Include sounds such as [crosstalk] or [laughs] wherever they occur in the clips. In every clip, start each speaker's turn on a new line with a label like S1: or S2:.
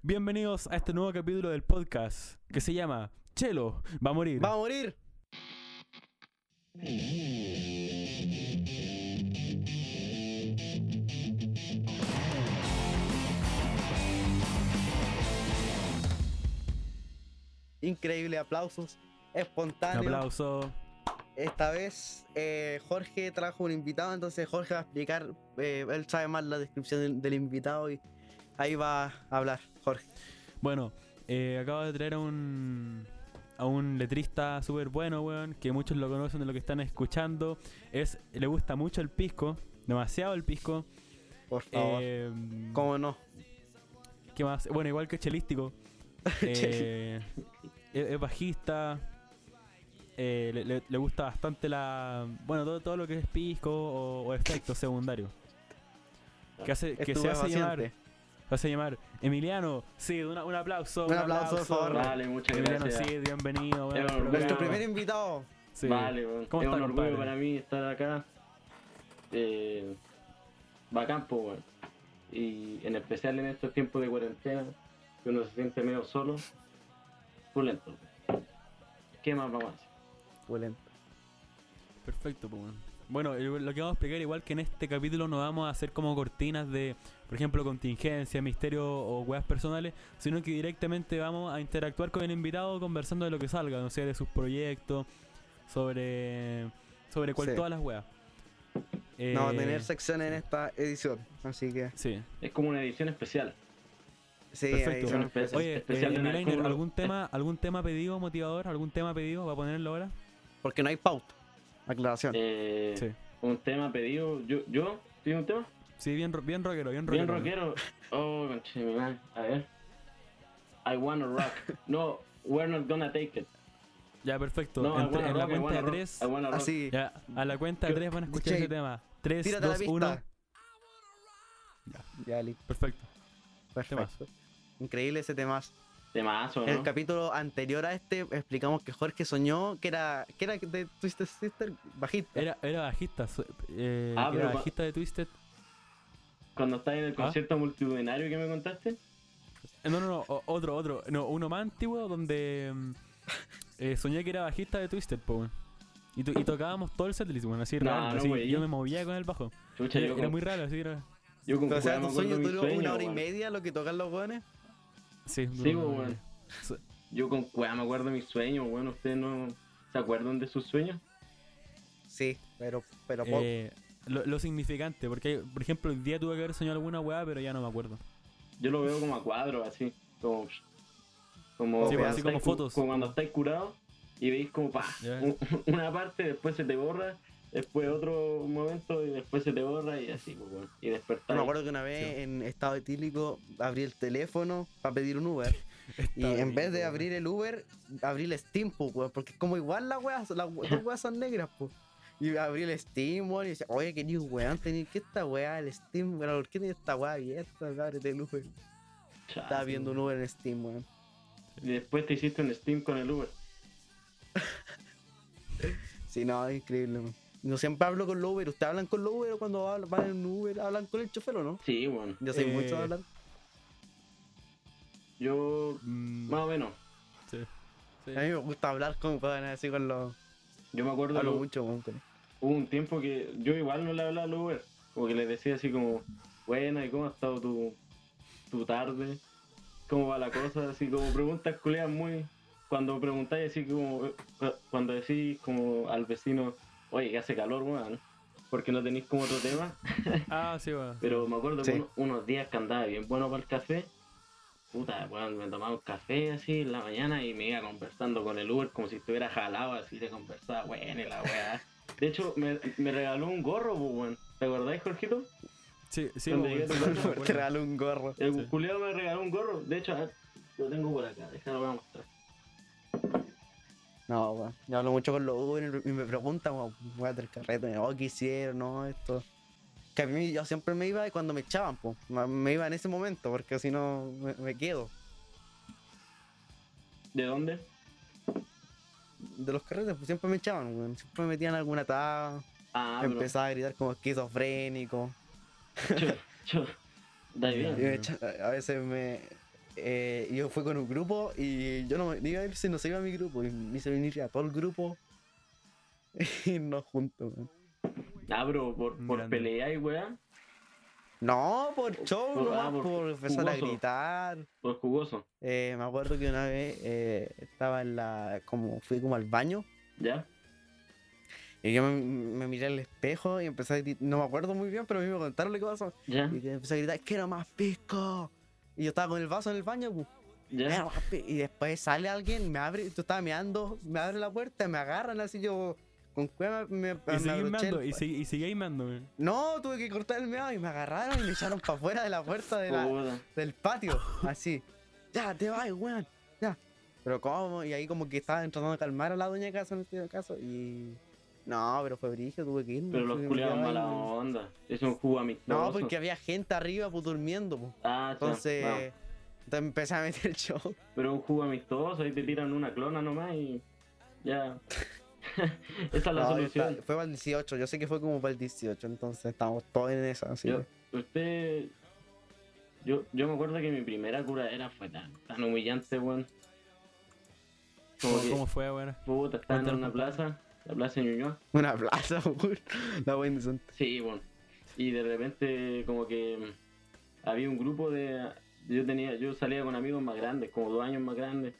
S1: Bienvenidos a este nuevo capítulo del podcast que se llama Chelo va a morir.
S2: ¡Va a morir! Increíble, aplausos
S1: Un
S2: espontáneos.
S1: aplauso.
S2: Esta vez eh, Jorge trajo un invitado, entonces Jorge va a explicar, eh, él sabe más la descripción del, del invitado y ahí va a hablar Jorge.
S1: Bueno, eh, acabo de traer a un a un letrista súper bueno, weón, que muchos lo conocen de lo que están escuchando. Es, le gusta mucho el pisco, demasiado el pisco.
S2: Por favor.
S1: Eh,
S2: ¿Cómo no?
S1: ¿Qué más? Bueno, igual que Chelístico. [laughs] Eh, es, es bajista. eh, le, le- le gusta bastante la. Bueno, todo, todo lo que es pisco o, o efectos secundarios. Que, hace, que se hace llamar. Se hace llamar Emiliano. Sí, un, un aplauso.
S2: Un aplauso, por favor.
S3: Vale, muchas
S1: Emiliano,
S3: gracias.
S1: sí, bienvenido.
S3: orgullo.
S2: Nuestro primer invitado.
S1: Sí.
S3: Vale, weón.
S1: ¿Cómo
S3: es
S1: está,
S3: un orgullo
S1: compadre?
S3: para mí estar acá. Eh, bacán, weón. Y en especial en estos tiempos de cuarentena, que uno se siente medio solo, pulento. ¿Qué más vamos a hacer?
S2: Excelente.
S1: Perfecto, pues, bueno. Bueno, eh, lo que vamos a explicar, igual que en este capítulo, no vamos a hacer como cortinas de, por ejemplo, contingencia, misterio o weas personales, sino que directamente vamos a interactuar con el invitado conversando de lo que salga, no sé, de sus proyectos, sobre, sobre cual,
S2: Sí.
S1: todas las weas.
S2: No a
S1: Eh,
S2: tener sección en esta edición, así que
S1: Sí.
S3: Es como una edición especial.
S2: sí,
S1: Perfecto.
S2: edición especial.
S1: Oye,
S3: especial
S1: eh,
S3: Narcuro.
S1: ¿algún tema, ¿algún tema pedido, motivador? ¿Algún tema pedido? ¿Va a ponerlo ahora?
S2: Porque no hay pauta. Aclaración.
S3: Eh,
S1: Sí.
S3: Un tema pedido. ¿Yo? ¿Yo? ¿Pido un tema?
S1: Sí, bien, ro- bien rockero, bien
S3: Bien
S1: rockero.
S3: rockero. Oh, conche mi madre. A ver. I wanna rock. No, we're not gonna take it.
S1: Ya, perfecto.
S3: No, I
S1: en, la
S3: rock,
S1: cuenta de tres...
S2: Así.
S1: Ya, a la cuenta de tres van a escuchar
S2: DJ,
S1: ese tema. 3,
S2: Tírate la
S1: 2, 1.
S2: pista. Ya, listo.
S1: Perfecto.
S2: Perfecto. Increíble ese tema.
S3: Temazo,
S2: En el capítulo anterior a este explicamos que Jorge soñó que era que era de Twisted Sister bajista.
S1: Era, era bajista. so- eh,
S3: Ah,
S1: era bajista de Twisted.
S3: Cuando estás en el
S1: ¿Ah?
S3: concierto multitudinario que me contaste.
S1: Eh, No, no, no. otro, otro. No, uno más antiguo donde mm, eh, soñé que era bajista de Twisted, po, weón. Y, to- y tocábamos todo el setlist, weón, así
S3: No,
S1: raro.
S3: no,
S1: así, yo me movía con el bajo.
S3: Chucha,
S1: Era,
S3: yo
S1: era
S3: con,
S1: muy raro, así era.
S3: yo con
S2: o sea, tu sueño duró
S3: sueño,
S2: una hora y media lo que tocan los weones.
S1: Sí,
S3: Sí,
S1: duró-
S3: pues. Yo con cueva me acuerdo de mis sueños, bueno, ¿ustedes no se acuerdan de sus sueños?
S2: Sí, pero pero poco.
S1: Eh, lo, lo significante, porque por ejemplo, el día tuve que haber soñado alguna weá, pero ya no me acuerdo.
S3: Yo lo veo como a cuadros, así, como... Como,
S2: Sí, pues,
S1: así como fotos.
S3: Como cuando estáis curados y veis como, pa, [laughs] una parte, después se te borra, después otro momento y después se te borra y así, pues, weón. Y despertar.
S2: me acuerdo que una vez en estado etílico abrí el teléfono para pedir un Uber. [laughs] y en vez de abrir el Uber, abrí el Steam, pues, weón, porque es como igual las weas, las weas son negras, pues. Y abrí el Steam, weón, y decía, oye, que ni weón, tenía que esta wea, el Steam, weón, ¿por qué tiene esta wea abierta? Ábrete el Uber.
S3: Chas.
S2: Estaba viendo un Uber en Steam, weón.
S3: Y después te hiciste un Steam con el Uber. [laughs]
S2: Sí, no, es increíble, weón. No siempre hablo con los Uber. ¿Ustedes hablan con los Uber o cuando hablan- van en Uber hablan con el chofer o no?
S3: Sí, bueno.
S2: Yo soy
S1: Eh,
S2: mucho de hablar.
S3: Yo,
S1: Mm,
S3: más o menos.
S1: sí. Sí.
S2: A mí me gusta hablar con así con los.
S3: Yo me acuerdo
S2: Hablo
S3: lo-
S2: mucho, con
S3: hubo un tiempo que yo igual no le hablaba al Uber. Como que les decía así como, buena, ¿y cómo ha estado tu, tu tarde? ¿Cómo va la cosa? Así como preguntas culeas muy... Cuando preguntáis así como... eh, cu- Cuando decís como al vecino, oye, que hace calor, weón. Porque no tenéis como otro tema. [laughs]
S1: Ah, sí, weón.
S3: Pero me acuerdo que uno- unos días que andaba bien bueno para el café. Puta, weón, me tomaba un café así en la mañana y me iba conversando con el Uber como si estuviera jalado, así se conversaba, weón, y la weá. De hecho, me, me regaló un gorro, pues, weón. ¿Te acordáis, Jorgito?
S1: Sí, sí,
S3: Cuando
S1: weón. [laughs]
S2: Te regalo un gorro.
S3: El
S1: Sí.
S3: me regaló un gorro. De hecho, a ver, lo tengo por acá, déjalo voy a mostrar.
S2: No, weón. Yo hablo mucho con los Uber y me preguntan, weón, weón, del carrete, oh, ¿qué hicieron? No, esto. Que a mí yo siempre me iba y cuando me echaban, pues. Me iba en ese momento, porque si no me, me quedo.
S3: ¿De dónde?
S2: De los carretes, pues siempre me echaban, weón. Siempre me metían alguna tabla.
S3: Ah,
S2: empezaba a gritar como esquizofrénico.
S3: Yo, yo, [laughs] Da bien.
S2: a veces me. Eh, yo fui con un grupo y yo no me iba a ir si no se iba a mi grupo. Y me hice venir a todo el grupo [laughs] y nos juntos, weón.
S3: Ah, bro, por, por pelea y weá,
S2: No, por show,
S3: Por- ah,
S2: nomás,
S3: por
S2: por empezar a gritar.
S3: por jugoso,
S2: Eh, me acuerdo que una vez eh, estaba en la. como fui como al baño.
S3: ¿ya?
S2: Y yo me, me miré al espejo y empecé a gritar. No me acuerdo muy bien, pero a mí me contaron lo que pasó.
S3: ¿Ya?
S2: Y empecé a gritar, quiero más pisco. Y yo estaba con el vaso en el baño, pues.
S3: ¿Ya?
S2: "Quiero más pi-". Y después sale alguien, me abre, tú estabas meando, me abre la puerta, me agarran así yo. Con cueva me, me,
S1: Y
S2: me
S1: seguí meando, y, segui- y seguí meando.
S2: No, tuve que cortar el meado y me agarraron y me echaron para afuera de la puerta de la, del patio, así. Ya, te vas, weón. Ya. Pero cómo, y ahí como que estaban tratando de calmar a la doña de casa en este caso y. No, pero fue brillo, tuve que irme.
S3: Pero los culiados mala onda. Es un jugo amistoso.
S2: No, porque había gente arriba pues durmiendo, pues.
S3: Ah,
S2: Entonces,
S3: vamos.
S2: entonces empecé a meter el show.
S3: Pero un jugo amistoso, ahí te tiran una clona nomás y. Ya. [laughs] Esa es la
S2: No,
S3: solución.
S2: está- fue para el 18, yo sé que fue como para el 18, entonces estamos todos en esa, así.
S3: Yo, usted. Yo, yo me acuerdo que mi primera curadera fue tan, tan humillante, weón. Como
S1: ¿Cómo, cómo fue, weón?
S3: puta, estaba en una plaza, la plaza de Ñuñoa. [laughs]
S2: Una plaza, weón. La buena decente.
S3: Sí, bueno. Y de repente como que mm, había un grupo de yo tenía yo salía con amigos más grandes, como dos años más grandes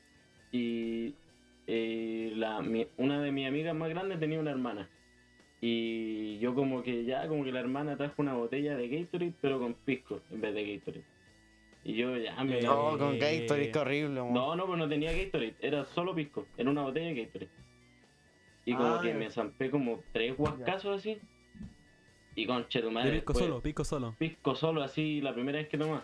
S3: y eh, la, mi- una de mis amigas más grandes tenía una hermana. Y yo como que ya como que la hermana trajo una botella de Gatorade pero con pisco en vez de Gatorade. Y yo ya me
S2: No, con Gatorade, qué horrible, weón.
S3: no, no, pues no tenía Gatorade, era solo pisco, era una botella de Gatorade. Y como
S2: Ah,
S3: que
S2: ya.
S3: me zampé como tres guascazos así. Y conche tu madre.
S1: De pisco
S3: después-
S1: solo, pisco solo.
S3: pisco solo así la primera vez que tomé.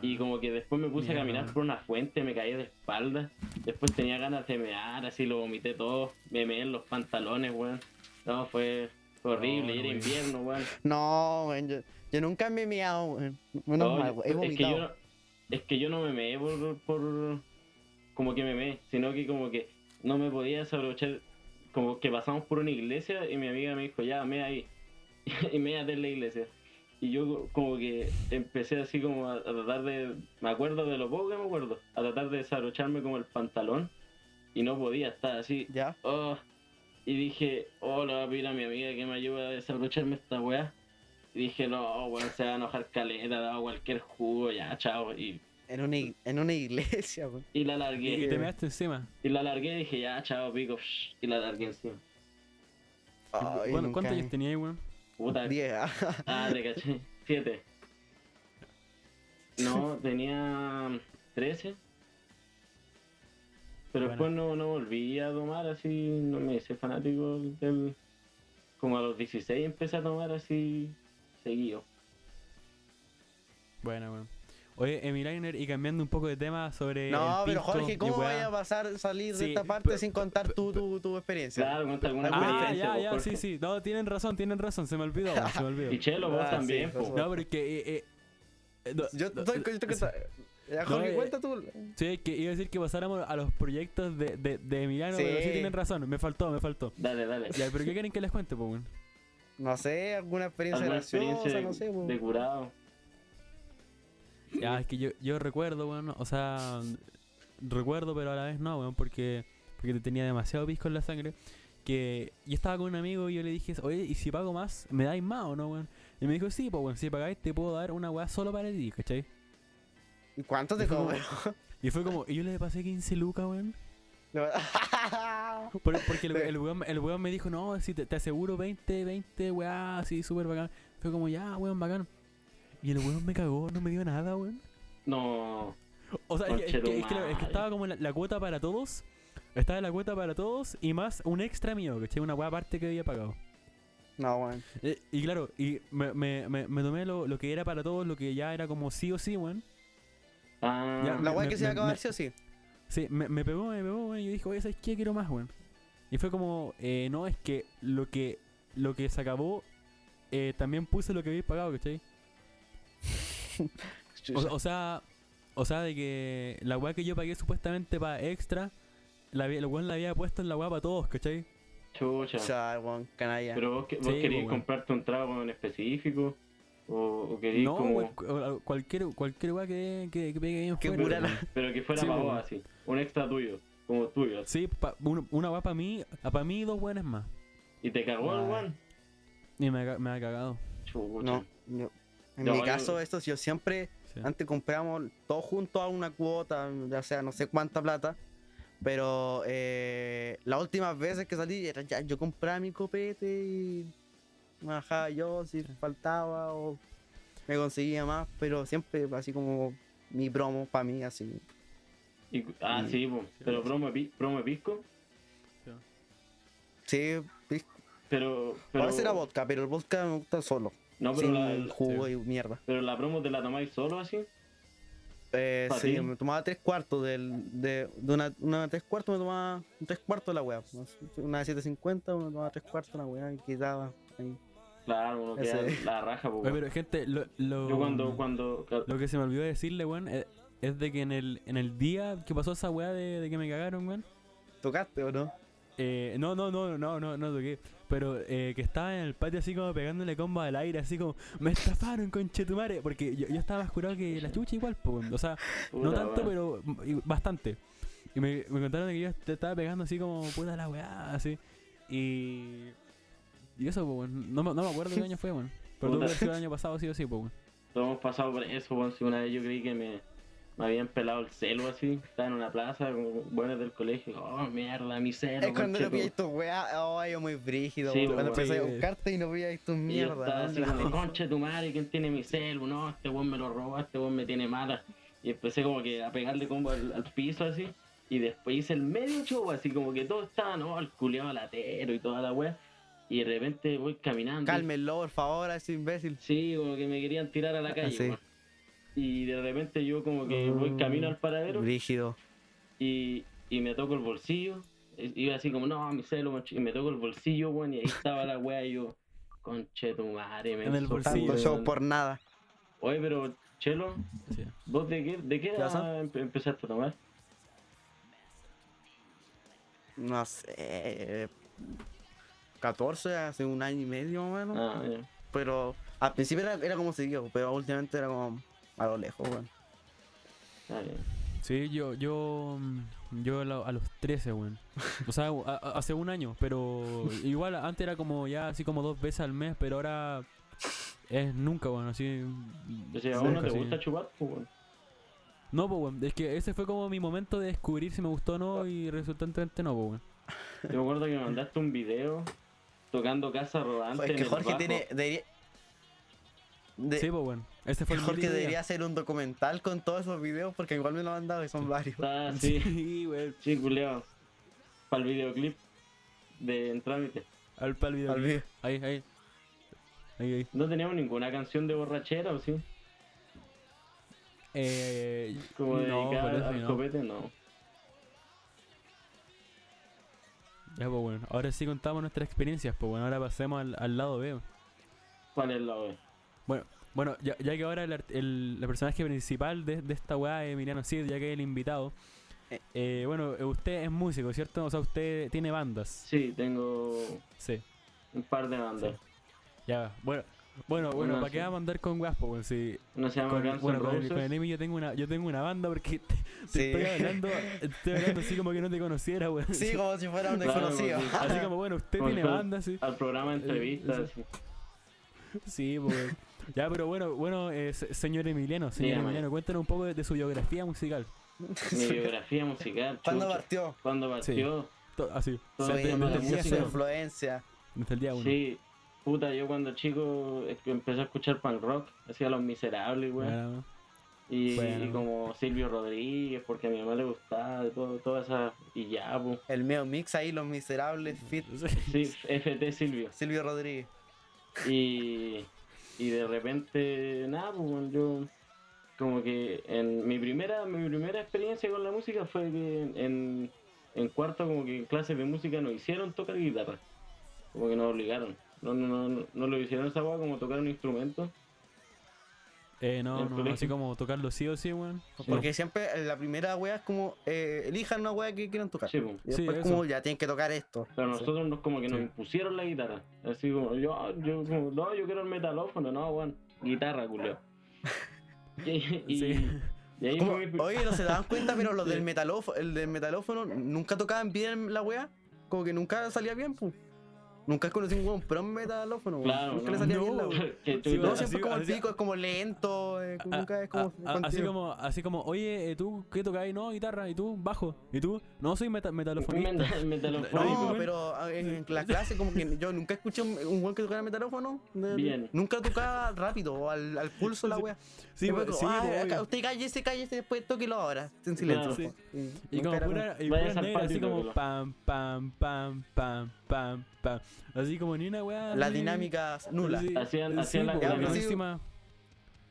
S3: Y como que después me puse a caminar por una fuente, me caí de espalda. Después tenía ganas de mear, así lo vomité todo. Me meé en los pantalones, weón. No, fue, fue horrible,
S1: No,
S3: y era
S1: no,
S3: invierno, weón.
S2: No, weón, yo, yo nunca me he meado, weón. Menos
S3: No,
S2: mal,
S3: yo-
S2: weón. He
S3: es, que
S2: vomitado.
S3: yo, no- es que yo no me meé por, por como que me meé, sino que como que no me podía desabrochar. Como que pasamos por una iglesia y mi amiga me dijo, ya, me ahí. [laughs] y me en la iglesia. Y yo como que empecé así como a, a tratar de... Me acuerdo de lo poco que me acuerdo. A tratar de desabrocharme como el pantalón. Y no podía estar así.
S2: Ya.
S3: Oh, y dije, oh, le voy a pedir a mi amiga que me ayude a desabrocharme esta weá. Y dije, no, weón, se va a enojar caleta, daba cualquier jugo, ya, chao. Y,
S2: En una, ig- en una iglesia, weón.
S3: y la
S1: Y
S3: largué.
S1: te measte encima.
S3: Y la largué y dije, ya, chao, pico. Y la largué encima.
S2: Ay,
S1: Bueno, ¿Cuántos años tenías, weón?
S3: Puta.
S2: Diez, [laughs] ah.
S3: Ah, te caché. Siete. No, tenía 13. Pero
S1: Bueno.
S3: después no, no volví a tomar así, no me hice fanático del... Como a los 16 empecé a tomar así seguido.
S1: Bueno, weón. Oye, Emiliner, y cambiando un poco de tema sobre.
S2: No,
S1: el
S2: pero
S1: pisco
S2: Jorge, ¿cómo vaya a pasar salir de esta parte sin contar tu, tu, tu experiencia?
S3: Claro, cuenta alguna
S2: Ah,
S1: Ah,
S3: experiencia.
S1: ya,
S3: po,
S1: ya,
S3: Jorge.
S1: sí, sí. No, tienen razón, tienen razón. Se me olvidó, se me [laughs] olvidó.
S3: Y Chelo, vos
S2: Ah,
S3: también,
S2: sí,
S3: po.
S1: No, pero es que. eh, eh, eh, no,
S2: Yo
S1: no,
S2: estoy, yo estoy
S1: sí,
S2: Ya, Jorge,
S1: eh,
S2: cuenta tú.
S1: Sí, que iba a decir que pasáramos a los proyectos de, de, de Emiliano,
S2: Sí.
S1: pero sí tienen razón. Me faltó, me faltó.
S3: Dale, dale.
S1: Ya, pero ¿qué quieren que les cuente, pues, weón?
S2: No sé, alguna experiencia
S3: ¿Alguna
S2: graciosa,
S3: experiencia de,
S2: no sé. po.
S3: de curado?
S1: Ya, es que yo, yo recuerdo, weón, o sea, recuerdo, pero a la vez no, weón, porque, porque tenía demasiado pisco en la sangre. Que yo estaba con un amigo y yo le dije, oye, ¿y si pago más, me dais más o no, weón? Y me dijo, sí, pues, weón, si pagáis te puedo dar una weá solo para ti, ¿cachai?
S2: ¿Y cuánto te cobró?
S1: Y fue como, y yo le pasé 15 lucas, weón. [laughs]
S2: No.
S1: Por- porque el, el, weón, el weón me dijo, no, si te, te aseguro 20, 20, weá, así, súper bacán. Fue como, ya, weón, bacán. Y el weón me cagó, no me dio nada, weón.
S3: No.
S1: O sea, es que, es que- es que- es que
S3: Conchetumare.
S1: estaba como la, la cuota para todos. Estaba la cuota para todos y más un extra mío, ¿cachai? Una weá aparte que había pagado.
S2: No, weón.
S1: Eh, y claro, y me, me, me, me tomé lo, lo que era para todos, lo que ya era como sí o sí, weón.
S3: Ah,
S1: Ya,
S2: La weá que se va a acabar sí o sí.
S1: Sí, me, me pegó, me pegó, weón. Y yo dije, oye, ¿sabes qué? Quiero más, weón. Y fue como, eh, no, es que lo que, lo que se acabó, eh, también puse lo que habéis pagado, ¿cachai? [laughs] O, o sea, o sea, de que la weá que yo pagué supuestamente para extra, la, el weón la había puesto en la weá para todos, ¿cachai?
S3: chucha.
S2: O sea, weón, canalla.
S3: Pero vos, que- vos
S1: Sí,
S3: querías
S1: weón.
S3: comprarte un trago en específico. O, o querís
S1: No,
S3: como.
S1: cual- cual- cualquier, cualquier weá que, que, que pegue bien
S2: Que
S1: weón.
S3: Pero que fuera
S1: Sí,
S3: para
S1: po,
S3: vos
S1: weón.
S3: así. Un extra tuyo. Como tuyo. así.
S1: Sí, pa- un- una weá para mí, para mí y dos buenas más.
S3: Y te cagó el
S2: Ah.
S3: one.
S1: Y me, me ha cagado.
S3: Chucha.
S2: No, en
S3: No,
S2: mi caso, esto yo siempre,
S1: Sí.
S2: antes compramos todos juntos a una cuota, ya sea no sé cuánta plata. Pero eh, las últimas veces que salí, era ya, yo compraba mi copete y me bajaba yo si faltaba o me conseguía más, pero siempre así como mi promo para mí, así.
S3: Y- ah, sí, po. pero promo, de promo pisco.
S2: Sí, pis-
S3: Pero.
S2: a
S3: pero
S2: veces era vodka, pero el vodka me gusta solo,
S3: No, pero
S2: sin
S3: la, el-
S2: jugo y mierda.
S3: pero la promo te la tomáis solo así.
S2: Eh,
S3: ¿Pa'
S2: sí, me tomaba tres cuartos del, de, de una, una tres cuartos, me tomaba tres cuartos de la weá. Una de 750, me tomaba tres cuartos de la weá y quitaba ahí.
S3: Claro, uno
S2: Ese-
S3: queda la raja, po.
S1: Oye, pero gente, lo, lo,
S3: Yo cuando. cuando
S1: lo que se me olvidó decirle, weón, es, es de que en el, en el día que pasó esa weá de, de que me cagaron, weón.
S2: ¿Tocaste o no?
S1: Eh, no, no, no, no, no, no toqué. Pero eh, que estaba en el patio así como pegándole combo al aire, así como, me estafaron, conchetumare. Porque yo, yo estaba más curado que la chucha igual, po, weón. O sea, no tanto, pero mm, bastante. Y me, me contaron que yo te estaba pegando así como puta la weá, así. Y. Y eso, pues. No, me- no me acuerdo qué año fue, weón. Pero tuvo que haber sido el año pasado, sí o sí, pues, weón.
S3: Todos hemos pasado por eso, weón. Si una vez yo creí que me, me habían pelado el celo así. Estaba en una plaza con buenos del colegio. Oh, mierda, mi celo.
S2: es cuando no
S3: conchetum-
S2: pilláis tus weá, oh, yo muy brígido.
S3: Sí,
S2: cuando
S3: weón.
S2: empecé a buscarte y no
S3: Y yo
S2: mierda.
S3: estaba así
S2: ¿dónde
S3: como, concha tu madre, ¿quién tiene mi celu? No, este weón me lo robó, este weón me tiene mala. Y empecé como que a pegarle como al, al piso así. Y después hice el medio show, así como que todos estaban, no, el culiado latero y toda la wea. Y de repente voy caminando.
S2: Cálmenlo, por favor, a ese imbécil.
S3: Sí, como que me querían tirar a la calle,
S2: sí.
S3: Y de repente yo como que voy
S2: Mm.
S3: camino al paradero
S2: Brígido.
S3: y, y me toco el bolsillo. Iba así como, no, mi celo, conche-", y me toco el bolsillo, weón, y ahí estaba la wea y yo, conche tu madre, me
S1: En el bolsillo.
S2: Show
S3: weón".
S2: por nada.
S3: Oye, pero, Chelo,
S1: Sí.
S3: ¿vos de qué, de qué edad empe- empezaste a tomar?
S2: No sé. 14, hace un año y medio más o menos.
S3: Ah, ya.
S2: Pero al principio era, era como seguido, pero últimamente era como a lo lejos, weón.
S1: Sí, yo, yo, yo a, lo- a los 13, weón. O sea, [laughs] a- a- hace un año, pero igual antes era como ya así como dos veces al mes, pero ahora es nunca, weón, así.
S3: O sea, ¿a vos no te gusta chupar? Pues, weón.
S1: No, pues, weón, es que ese fue como mi momento de descubrir si me gustó o no y resultantemente no, pues, weón.
S3: Yo me acuerdo que me mandaste un video tocando casa rodante.
S2: Es
S3: en
S2: que Jorge tiene. Debería, de-
S1: Sí, pues, weón. Ese fue el
S2: Jorge
S1: mítico día.
S2: debería hacer un documental con todos esos videos porque igual me lo han dado y son varios.
S3: Ah, [laughs] sí.
S1: Sí, weón.
S3: Sí, culiao. Para el videoclip de En Trámite.
S1: Al pal video.
S2: Al video.
S1: Ahí, ahí. Ahí, ahí.
S3: No teníamos ninguna canción de borrachera, ¿o sí?
S1: Eh,
S3: Como
S1: no,
S3: dedicada al
S1: que no.
S3: copete, no.
S1: Ya, pues, bueno. Ahora sí contamos nuestras experiencias, pues, bueno. Ahora pasemos al, al lado B.
S3: ¿Cuál es la wea?
S1: Bueno, bueno ya, ya que ahora el, el, el personaje principal de, de esta weá es Emiliano Cid, ya que es el invitado.
S2: Eh.
S1: eh, bueno, eh, usted es músico, ¿cierto? O sea, usted tiene bandas.
S3: Sí, tengo
S1: Sí.
S3: un par de bandas.
S1: Ya, bueno. Bueno, bueno, ¿para qué vamos a andar con pues, weón? Si
S3: Una se llama
S1: con, bueno, con el, con
S3: Roses.
S1: el Emi yo tengo una, yo tengo una banda porque te, te
S2: Sí.
S1: estoy hablando, estoy hablando así como que no te conociera, weón.
S2: Sí, como si fuera un desconocido.
S1: Así como, bueno, usted
S3: Como
S1: tiene banda, sí.
S3: Al programa de entrevistas. Sí.
S1: Sí, pues. Ya, pero bueno, bueno, eh, se- señor Emiliano, señor
S3: Dígame.
S1: Emiliano, cuéntanos un poco de, de su biografía musical.
S3: Mi biografía musical.
S2: ¿Cuándo
S3: chucha.
S2: partió?
S3: ¿Cuándo partió?
S1: To- así,
S3: Todo
S2: Su,
S3: el tema de la
S2: influencia, su
S3: música.
S2: influencia.
S1: desde el día uno.
S3: Sí. Puta, yo cuando chico que empecé a escuchar punk rock, hacía Los Miserables, weón.
S1: Bueno,
S3: Y,
S1: Bueno.
S3: y como Silvio Rodríguez, porque a mi mamá le gustaba, todo, toda esa. Y ya, pues.
S2: El mío mix ahí, Los Miserables, Fit,
S3: Sí, FT Silvio.
S2: Silvio Rodríguez.
S3: Y, y de repente, nada, pues yo como que en mi primera, mi primera experiencia con la música fue que en, en cuarto como que en clases de música nos hicieron tocar guitarra. Como que nos obligaron. No, no, no, no, lo hicieron esa como tocar un instrumento.
S1: Eh, no, no, así como tocarlo sí o sí, weón.
S2: Porque siempre la primera wea es como, eh, elijan una wea que quieran tocar.
S3: Sí, pues.
S2: Y
S1: Sí,
S2: después como ya tienen que tocar esto.
S3: Pero nosotros nos como que nos
S1: Sí.
S3: impusieron la guitarra. Así como, yo, yo como, no, yo quiero el metalófono, no, weón. guitarra, culeo. [laughs] Y, y-
S1: Sí.
S3: y ahí
S2: Como-
S3: fue mi-
S2: Oye, no se daban cuenta, pero los [laughs] del metalófono, el del metalófono nunca tocaban bien la weá. Como que nunca salía bien, pu. Nunca conocí un weón pro metalófono, weón.
S3: Claro,
S2: Nunca
S3: no,
S2: le salía
S1: no,
S2: bien la [laughs]
S3: que
S1: Sí.
S2: No, siempre
S1: así-
S2: como el pico, es como lento, eh,
S1: A-
S2: nunca es como.
S1: a- a- así como, así como, oye, eh, ¿tú qué tocáis? No, guitarra, ¿y tú? Bajo, ¿y tú? No, soy meta metalofonista. [laughs]
S2: No,
S1: weón.
S2: pero ah, en la clase como que yo nunca escuché un, un weón que tocara metalófono.
S3: Bien.
S2: Nunca tocaba rápido, o al, al pulso la wea.
S1: Sí,
S2: Siempre
S1: pues,
S2: como,
S1: sí,
S2: "Ah,
S1: pues, obvio.
S2: usted cállese, cállese, después tóquelo ahora. En silencio.
S3: Claro.
S2: Sí,
S1: Y como pura, y
S3: al
S1: negras, así como pam, pam, pam, pam, pam, pam. Así como ni una weá.
S2: La
S1: así-
S2: dinámica nula.
S1: Sí,
S3: Hacían- hacían la-
S1: pues, encima.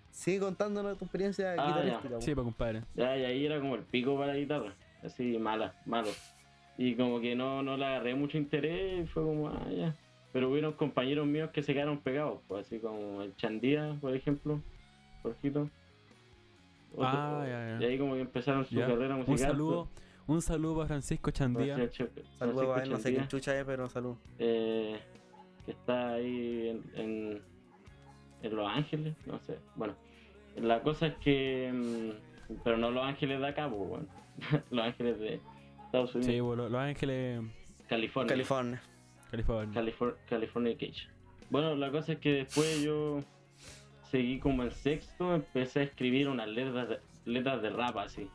S2: Sigue contándonos tu experiencia
S3: Ah,
S2: guitarrística.
S1: Sí, pues compadre.
S3: Ya, y ahí era como el pico para la guitarra. Así, mala, malo. Y como que no, no le agarré mucho interés y fue como, ah, ya. Pero hubieron compañeros míos que se quedaron pegados, pues así como el Chandía, por ejemplo, Jorgito. Otro-
S1: Ah, ya, ya.
S3: Y ahí como que empezaron su
S1: Ya.
S3: carrera musical.
S1: Un saludo, un saludo para Francisco Chandía.
S3: Francisco-
S2: Saludos a él, no sé quién chucha es, pero salud.
S3: eh, que está ahí en, en, en Los Ángeles, no sé. Bueno, la cosa es que. mm, Pero no Los Ángeles de acá, pues, bueno. [laughs] Los Ángeles de Estados Unidos.
S1: Sí, pues, Los Ángeles,
S3: California.
S2: California.
S1: California.
S3: Califor- California Cage. Bueno, la cosa es que después yo seguí como en sexto, empecé a escribir unas letras de, letras de rap así.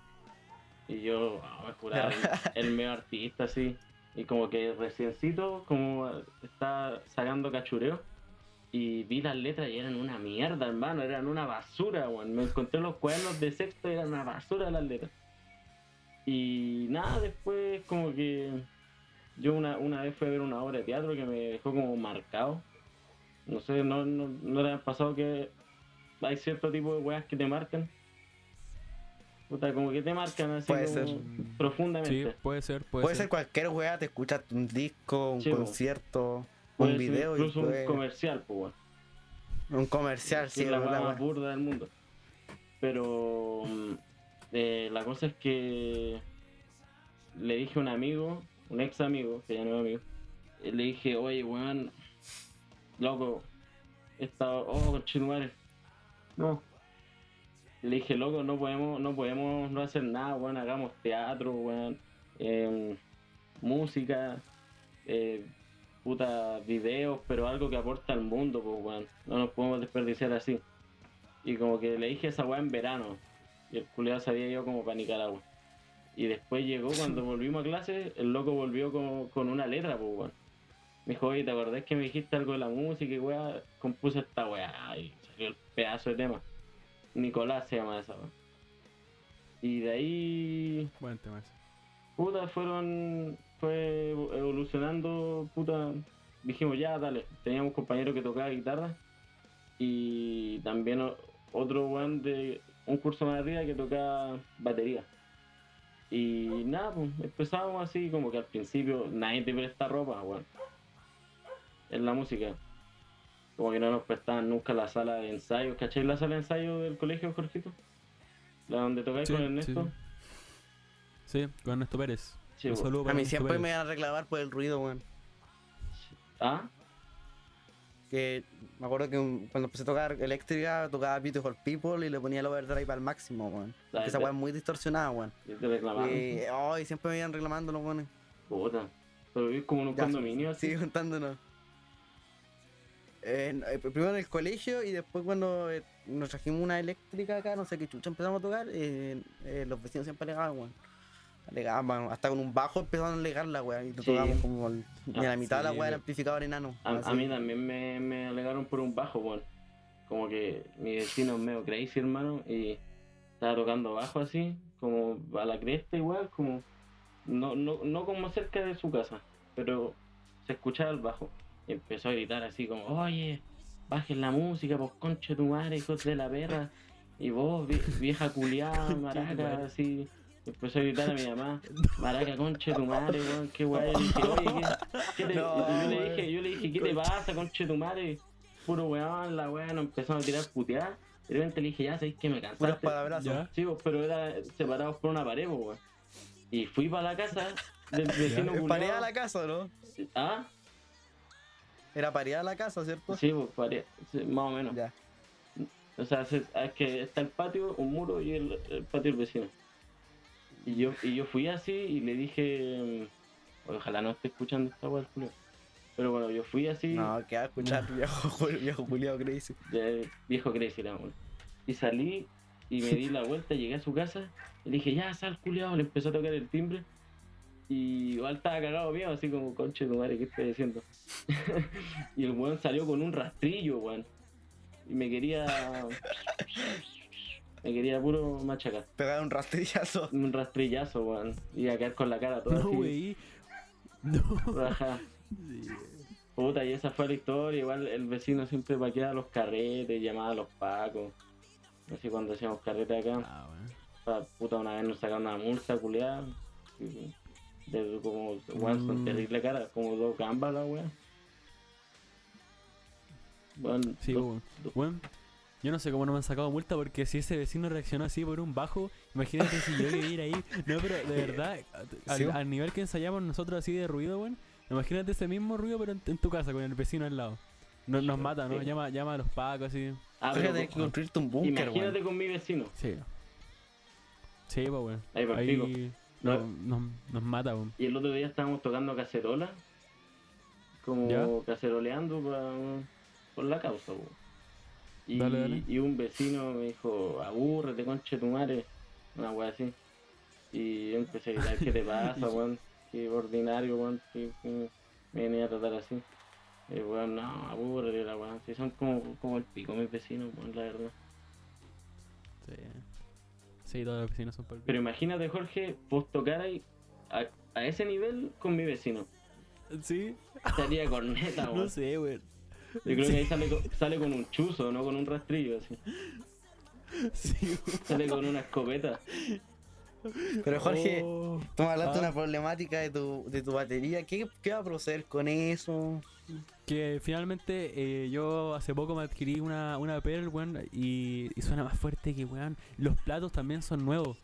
S3: Y yo me juraba el, [laughs] el medio artista así. Y como que reciencito, como está sacando cachureo. Y vi las letras y eran una mierda, hermano, eran una basura, weón. Me encontré los cuadernos de sexto y eran una basura las letras. Y nada, después como que yo una, una vez fui a ver una obra de teatro que me dejó como marcado. No sé, no, no, no te ha pasado que hay cierto tipo de weas que te marcan. Puta, como que te marcan así
S2: Puede
S3: como
S2: ser.
S1: Sí,
S3: profundamente.
S1: puede ser, puede,
S2: Puede
S1: ser.
S2: ser cualquier weá, te escuchas un disco, un
S3: Sí,
S2: concierto,
S3: Puede
S2: un
S3: ser
S2: video y
S3: incluso
S2: puede-
S3: un comercial, pues weón.
S2: un comercial, sí,
S3: es la más burda del mundo. Pero mm, eh, la cosa es que le dije a un amigo, un ex amigo, que ya no es amigo, eh, le dije, oye, weón, loco, esta, oh, conchetumare, no. Le dije, loco, no podemos, no podemos no hacer nada, weón, hagamos teatro, weón, em, música, eh, puta videos, pero algo que aporta al mundo, pues weón. No nos podemos desperdiciar así. Y como que le dije esa weá en verano. Y el culiado se había ido como para Nicaragua. Y después llegó cuando [laughs] volvimos a clase, el loco volvió con, con una letra, pues weón. Me dijo, oye, ¿te acordás que me dijiste algo de la música y weá? Compuse esta weá y salió el pedazo de tema. Nicolás se llama esa. Y de ahí
S1: Buen tema ese.
S3: puta, fueron, fue evolucionando, puta, dijimos ya, dale, teníamos compañeros que tocaba guitarra y también otro weón de un curso más arriba que tocaba batería. Y nada, pues empezábamos así, como que al principio nadie te presta ropa, weón. En la música. Como que no nos prestaban nunca la sala de ensayo. ¿Cacháis la sala de ensayo del colegio, Jorgito? La donde tocáis
S1: Sí,
S3: con Ernesto.
S1: Sí, sí, con Ernesto Pérez.
S3: Sí,
S1: un
S2: A mí
S1: Ernesto
S2: siempre
S1: Pérez.
S2: me van a reclamar por el ruido, weón.
S3: ¿Ah?
S2: Que me acuerdo que un- cuando empecé a tocar eléctrica, tocaba Beautiful People y le ponía el overdrive al máximo, weón. Esa weá es muy distorsionada, weón.
S3: Y te reclamaron.
S2: Y ay, siempre me iban reclamando los weones.
S3: Puta. Pero vivís como en un
S2: Ya,
S3: condominio así. [laughs]
S2: Sigue contándonos. Eh, eh, primero en el colegio y después cuando eh, nos trajimos una eléctrica acá, no sé qué chucha empezamos a tocar, eh, los vecinos siempre alegaban, weón. Alegaban, hasta con un bajo empezaron a alegar la weá y lo
S3: Sí.
S2: tocábamos como el- la
S3: Ah,
S2: mitad de la weá
S1: weón.
S2: amplificador enano.
S3: A, mí también me, me alegaron por un bajo, weón. Como que mi vecino es medio crazy, hermano, y estaba tocando bajo así, como a la cresta igual, como... No, no, no como cerca de su casa, pero se escuchaba el bajo. Y empezó a gritar así como, oye, bajen la música, pues conche tu madre, hijos de la perra. Y vos, vie- vieja culiada, [laughs] maraca, así. Empezó a gritar a mi mamá, [laughs] maraca, conche tu madre, weón, qué guay. Y dije, oye, ¿qué, qué te-" [laughs]
S2: No,
S3: y yo le dije, yo le dije, ¿qué te pasa, conche tu madre? Puro weón, la weá nos empezaron a tirar puteadas. Y de repente le dije, ya sabéis que me
S2: Puras
S3: cansaste. Sí, pues, pero era separados por una pared, pues, weón. Y fui para la casa del vecino culiao.
S2: pareada la casa, ¿no?
S3: Ah,
S2: Era pareada la casa, ¿cierto?
S3: sí, pues, pared, sí, más o menos.
S2: Ya.
S3: O sea, se- es que está el patio, un muro y el, el patio del vecino. Y yo, y yo fui así y le dije, mm, ojalá no esté escuchando esta weá, Julio. Pero bueno, yo fui así,
S2: No, que va a escuchar [laughs] viejo, [laughs] viejo Juliado crazy.
S3: de viejo crazy la weá. Y salí y me di la vuelta, llegué a su casa y le dije, ya sal, culiao. Le empezó a tocar el timbre. Y igual estaba cagado miedo, así como, conche tu madre, ¿qué estoy diciendo? [laughs] y el weón salió con un rastrillo, weón. Y me quería. Me quería puro machacar.
S2: Pegar un rastrillazo. [laughs]
S3: Un rastrillazo, weón. Y a quedar con la cara toda
S1: No,
S3: así.
S1: wey. No.
S3: rajada. Puta, y esa fue la historia. Igual el vecino siempre paqueaba los carretes, llamaba a los pacos. Así cuando hacíamos carretes acá.
S1: Ah.
S3: Pa- puta, una vez nos sacaron una multa, culiada. y- De como, weón, con
S1: Mm.
S3: terrible cara, como dos gambas la weón. Weón,
S1: Sí,
S3: dos-
S1: weón. Weón, Yo no sé cómo no me han sacado multa porque si ese vecino reaccionó así por un bajo, imagínate si yo que ir ahí. No, pero de verdad, [laughs] al,
S2: Sí.
S1: al nivel que ensayamos nosotros así de ruido, weón, imagínate ese mismo ruido pero en, en tu casa con el vecino al lado. Nos, nos mata, ¿no?
S3: Sí.
S1: Llama, llama a los pacos así.
S3: Ah,
S2: a
S3: pero
S2: tener que
S3: con-
S2: construirte un búnker,
S3: imagínate
S2: weón.
S3: con mi vecino.
S1: Sí. Sí, pues, weón.
S3: Ahí.
S1: Ahí
S3: No.
S1: nos, nos, mata, weón.
S3: Y el otro día estábamos tocando cacerola. Como
S1: ¿Ya?
S3: caceroleando pa- por la causa, weón. Y,
S1: Dale, dale.
S3: y un vecino me dijo, abúrrete, conche tu madre. Una wea así. Y yo empecé a gritar, ¿qué te [laughs] pasa, weón? Qué ordinario, weón. Que, que me venía a tratar así. Y weón, no, abúrrete la weón. Si son como, como el pico mis vecinos, weón, la verdad.
S1: Sí. Sí, todos los vecinos son por
S3: Pero imagínate, Jorge, vos tocar ahí a, a ese nivel con mi vecino.
S1: Sí,
S3: Estaría [laughs] corneta, weón.
S1: no sé, weón.
S3: Yo creo
S1: Sí.
S3: que ahí sale con, sale con un chuzo, no con un rastrillo, así.
S1: Sí, weón.
S3: Sale con una escopeta.
S2: Pero Jorge,
S1: Oh.
S2: tú me hablaste de
S1: Ah.
S2: una problemática de tu, de tu batería. ¿Qué, ¿Qué va a proceder con eso?
S1: Que finalmente eh, yo hace poco me adquirí una, una Pearl, weón, y, y suena más fuerte que, weón. Los platos también son nuevos.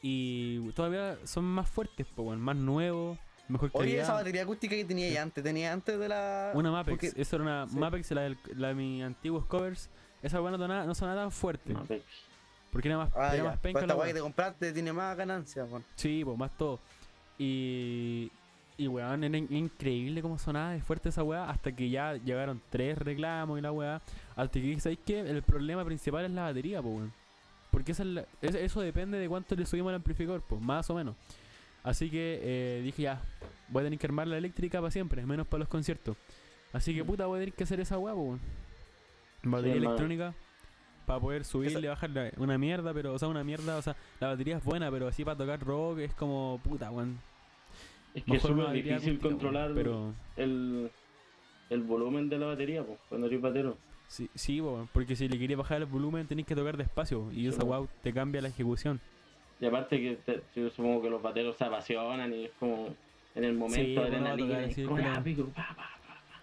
S1: Y todavía son más fuertes, pues, weón, más nuevos, mejor
S2: Oye,
S1: calidad.
S2: esa batería acústica que tenía ya antes, tenía antes de la.
S1: Una Mapex,
S2: porque-
S1: eso era una
S2: sí.
S1: Mapex, la, del- la de mis antiguos covers. Esa weón no sonaba, no sonaba tan fuerte,
S3: pe-
S1: porque era más,
S2: Ah,
S1: era más
S2: Pero
S1: penca
S2: esta
S1: la
S2: guay
S1: weá.
S2: que te compraste tiene más ganancias, weón.
S1: Sí, pues más todo. Y, y weón, era in- increíble cómo sonaba de fuerte esa weá. Hasta que ya llegaron tres reclamos y la weá. Hasta que, ¿sabéis qué? El problema principal es la batería, pues weón. Porque esa es la- es- eso depende de cuánto le subimos al amplificador, pues, más o menos. Así que eh, dije ya, voy a tener que armar la eléctrica para siempre, menos para los conciertos. Así que puta, voy a tener que hacer esa weá, pues weón. Batería electrónica. Para poder subirle, bajarle una mierda, pero, o sea, una mierda, o sea, la batería es buena, pero así para tocar rock es como puta, weón.
S3: Es que es súper difícil
S1: acústica,
S3: controlar
S1: pero
S3: el, el volumen de la batería, pues, cuando eres batero.
S1: sí, sí, porque si le querías bajar el volumen tenés que tocar despacio y
S3: Sí,
S1: esa weá te cambia la ejecución.
S3: Y aparte que te- yo supongo que los bateros se apasionan y es como en el momento
S1: Sí,
S3: de adrenalina, es como,
S1: claro.
S3: "Ah, pico, pa, pa, pa, pa".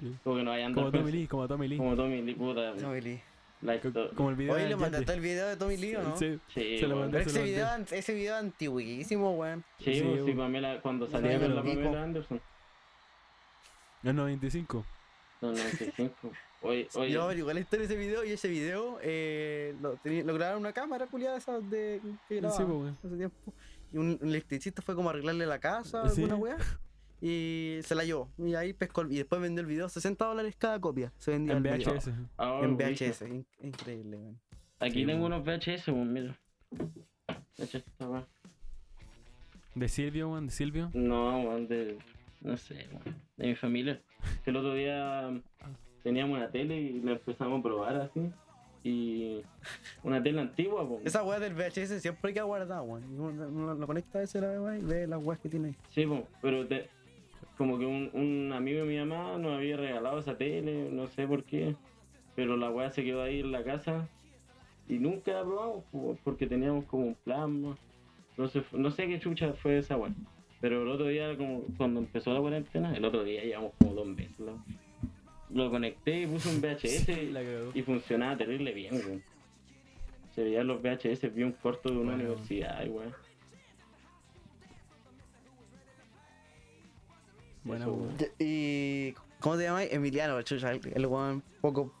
S1: Sí.
S3: Como que no vayan a andar
S1: Como Tommy Lee, como Tommy Lee.
S3: Como Tommy Lee, puta.
S2: Tommy Lee.
S3: La
S1: Como el video de
S2: le mandaste el video de Tommy Lee, ¿o no?
S1: Sí,
S3: Sí,
S1: se lo mandé.
S2: Pero
S1: se
S2: ese
S1: lo
S2: video, ese video antiguísimo, weón.
S3: Sí,
S1: Sí,
S3: pues, sí. Pamela, cuando salía con la Pamela. Anderson.
S1: El 95.
S3: No, 95. Oye, oye,
S2: Yo averigué la historia de ese video y ese video eh, lo, tenía- lo grabaron una cámara culiada esa de que grababa
S1: Sí, pues, weón.
S2: hace tiempo. Y un, un electricista fue como a arreglarle la casa,
S1: Sí.
S2: alguna weá. Y se la llevó. Y ahí pescó el- y después vendió el video, 60 dólares cada copia. Se vendía
S1: En
S2: el video.
S1: VHS.
S3: ahora,
S2: En. VHS. in- increíble, weón.
S3: Aquí
S1: Sí,
S3: tengo unos VHS, weón, mira. Esta weá.
S1: De Silvio, weón, de Silvio.
S3: No, weón, de. No sé, weón. De mi familia. Que el otro día teníamos una tele y la empezamos a probar así. Y. Una tele antigua, po.
S2: Esa weá del VHS siempre queda guardada, weón. Uno, lo conecta a ese la weá y ve las weas que tiene ahí.
S3: Sí, po, pero te- como que un, un amigo de mi mamá nos había regalado esa tele, no sé por qué. Pero la weá se quedó ahí en la casa y nunca la probamos po, porque teníamos como un plasma. No sé, no sé qué chucha fue esa weá. Pero el otro día, como cuando empezó la cuarentena, el otro día llevamos como dos meses. Lo conecté y puse un VHS y funcionaba terrible bien, weón. Se veían los VHS, vi un corto de una
S1: Bueno.
S3: universidad, y weón.
S1: Weón.
S2: Y. ¿Cómo te llamas? Emiliano, chucha, el, weón poco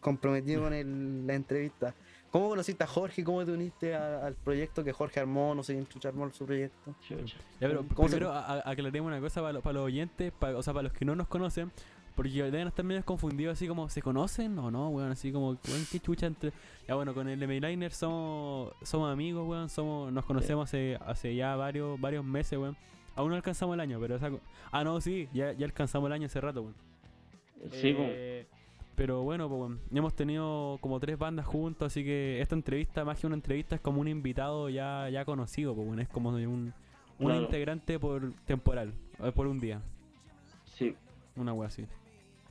S2: comprometido con el- la entrevista. ¿Cómo conociste a Jorge? ¿Cómo te uniste a- al proyecto que Jorge armó? No sé quién chucha armó su proyecto.
S1: Ya, pero
S2: ¿Cómo se-
S1: primero a- a- aclaremos una cosa para, los- para los oyentes, para, o sea, para los que no nos conocen, porque deben estar medio confundidos así como, ¿se conocen o no, weón? Así como, weón, qué chucha entre... Ya bueno, con el M-Liner somos, somos amigos, weón, somos, nos conocemos hace, hace ya varios, varios meses, weón. Aún no alcanzamos el año, pero esa... Ah, no, sí, ya, ya alcanzamos el año hace rato, weón.
S3: Sí.
S1: Eh, Pero bueno, pues bueno, hemos tenido como tres bandas juntos, así que esta entrevista, más que una entrevista, es como un invitado ya, ya conocido, pues bueno, es como un, un
S3: Claro.
S1: integrante por temporal, eh, por un día,
S3: Sí.
S1: una wea así.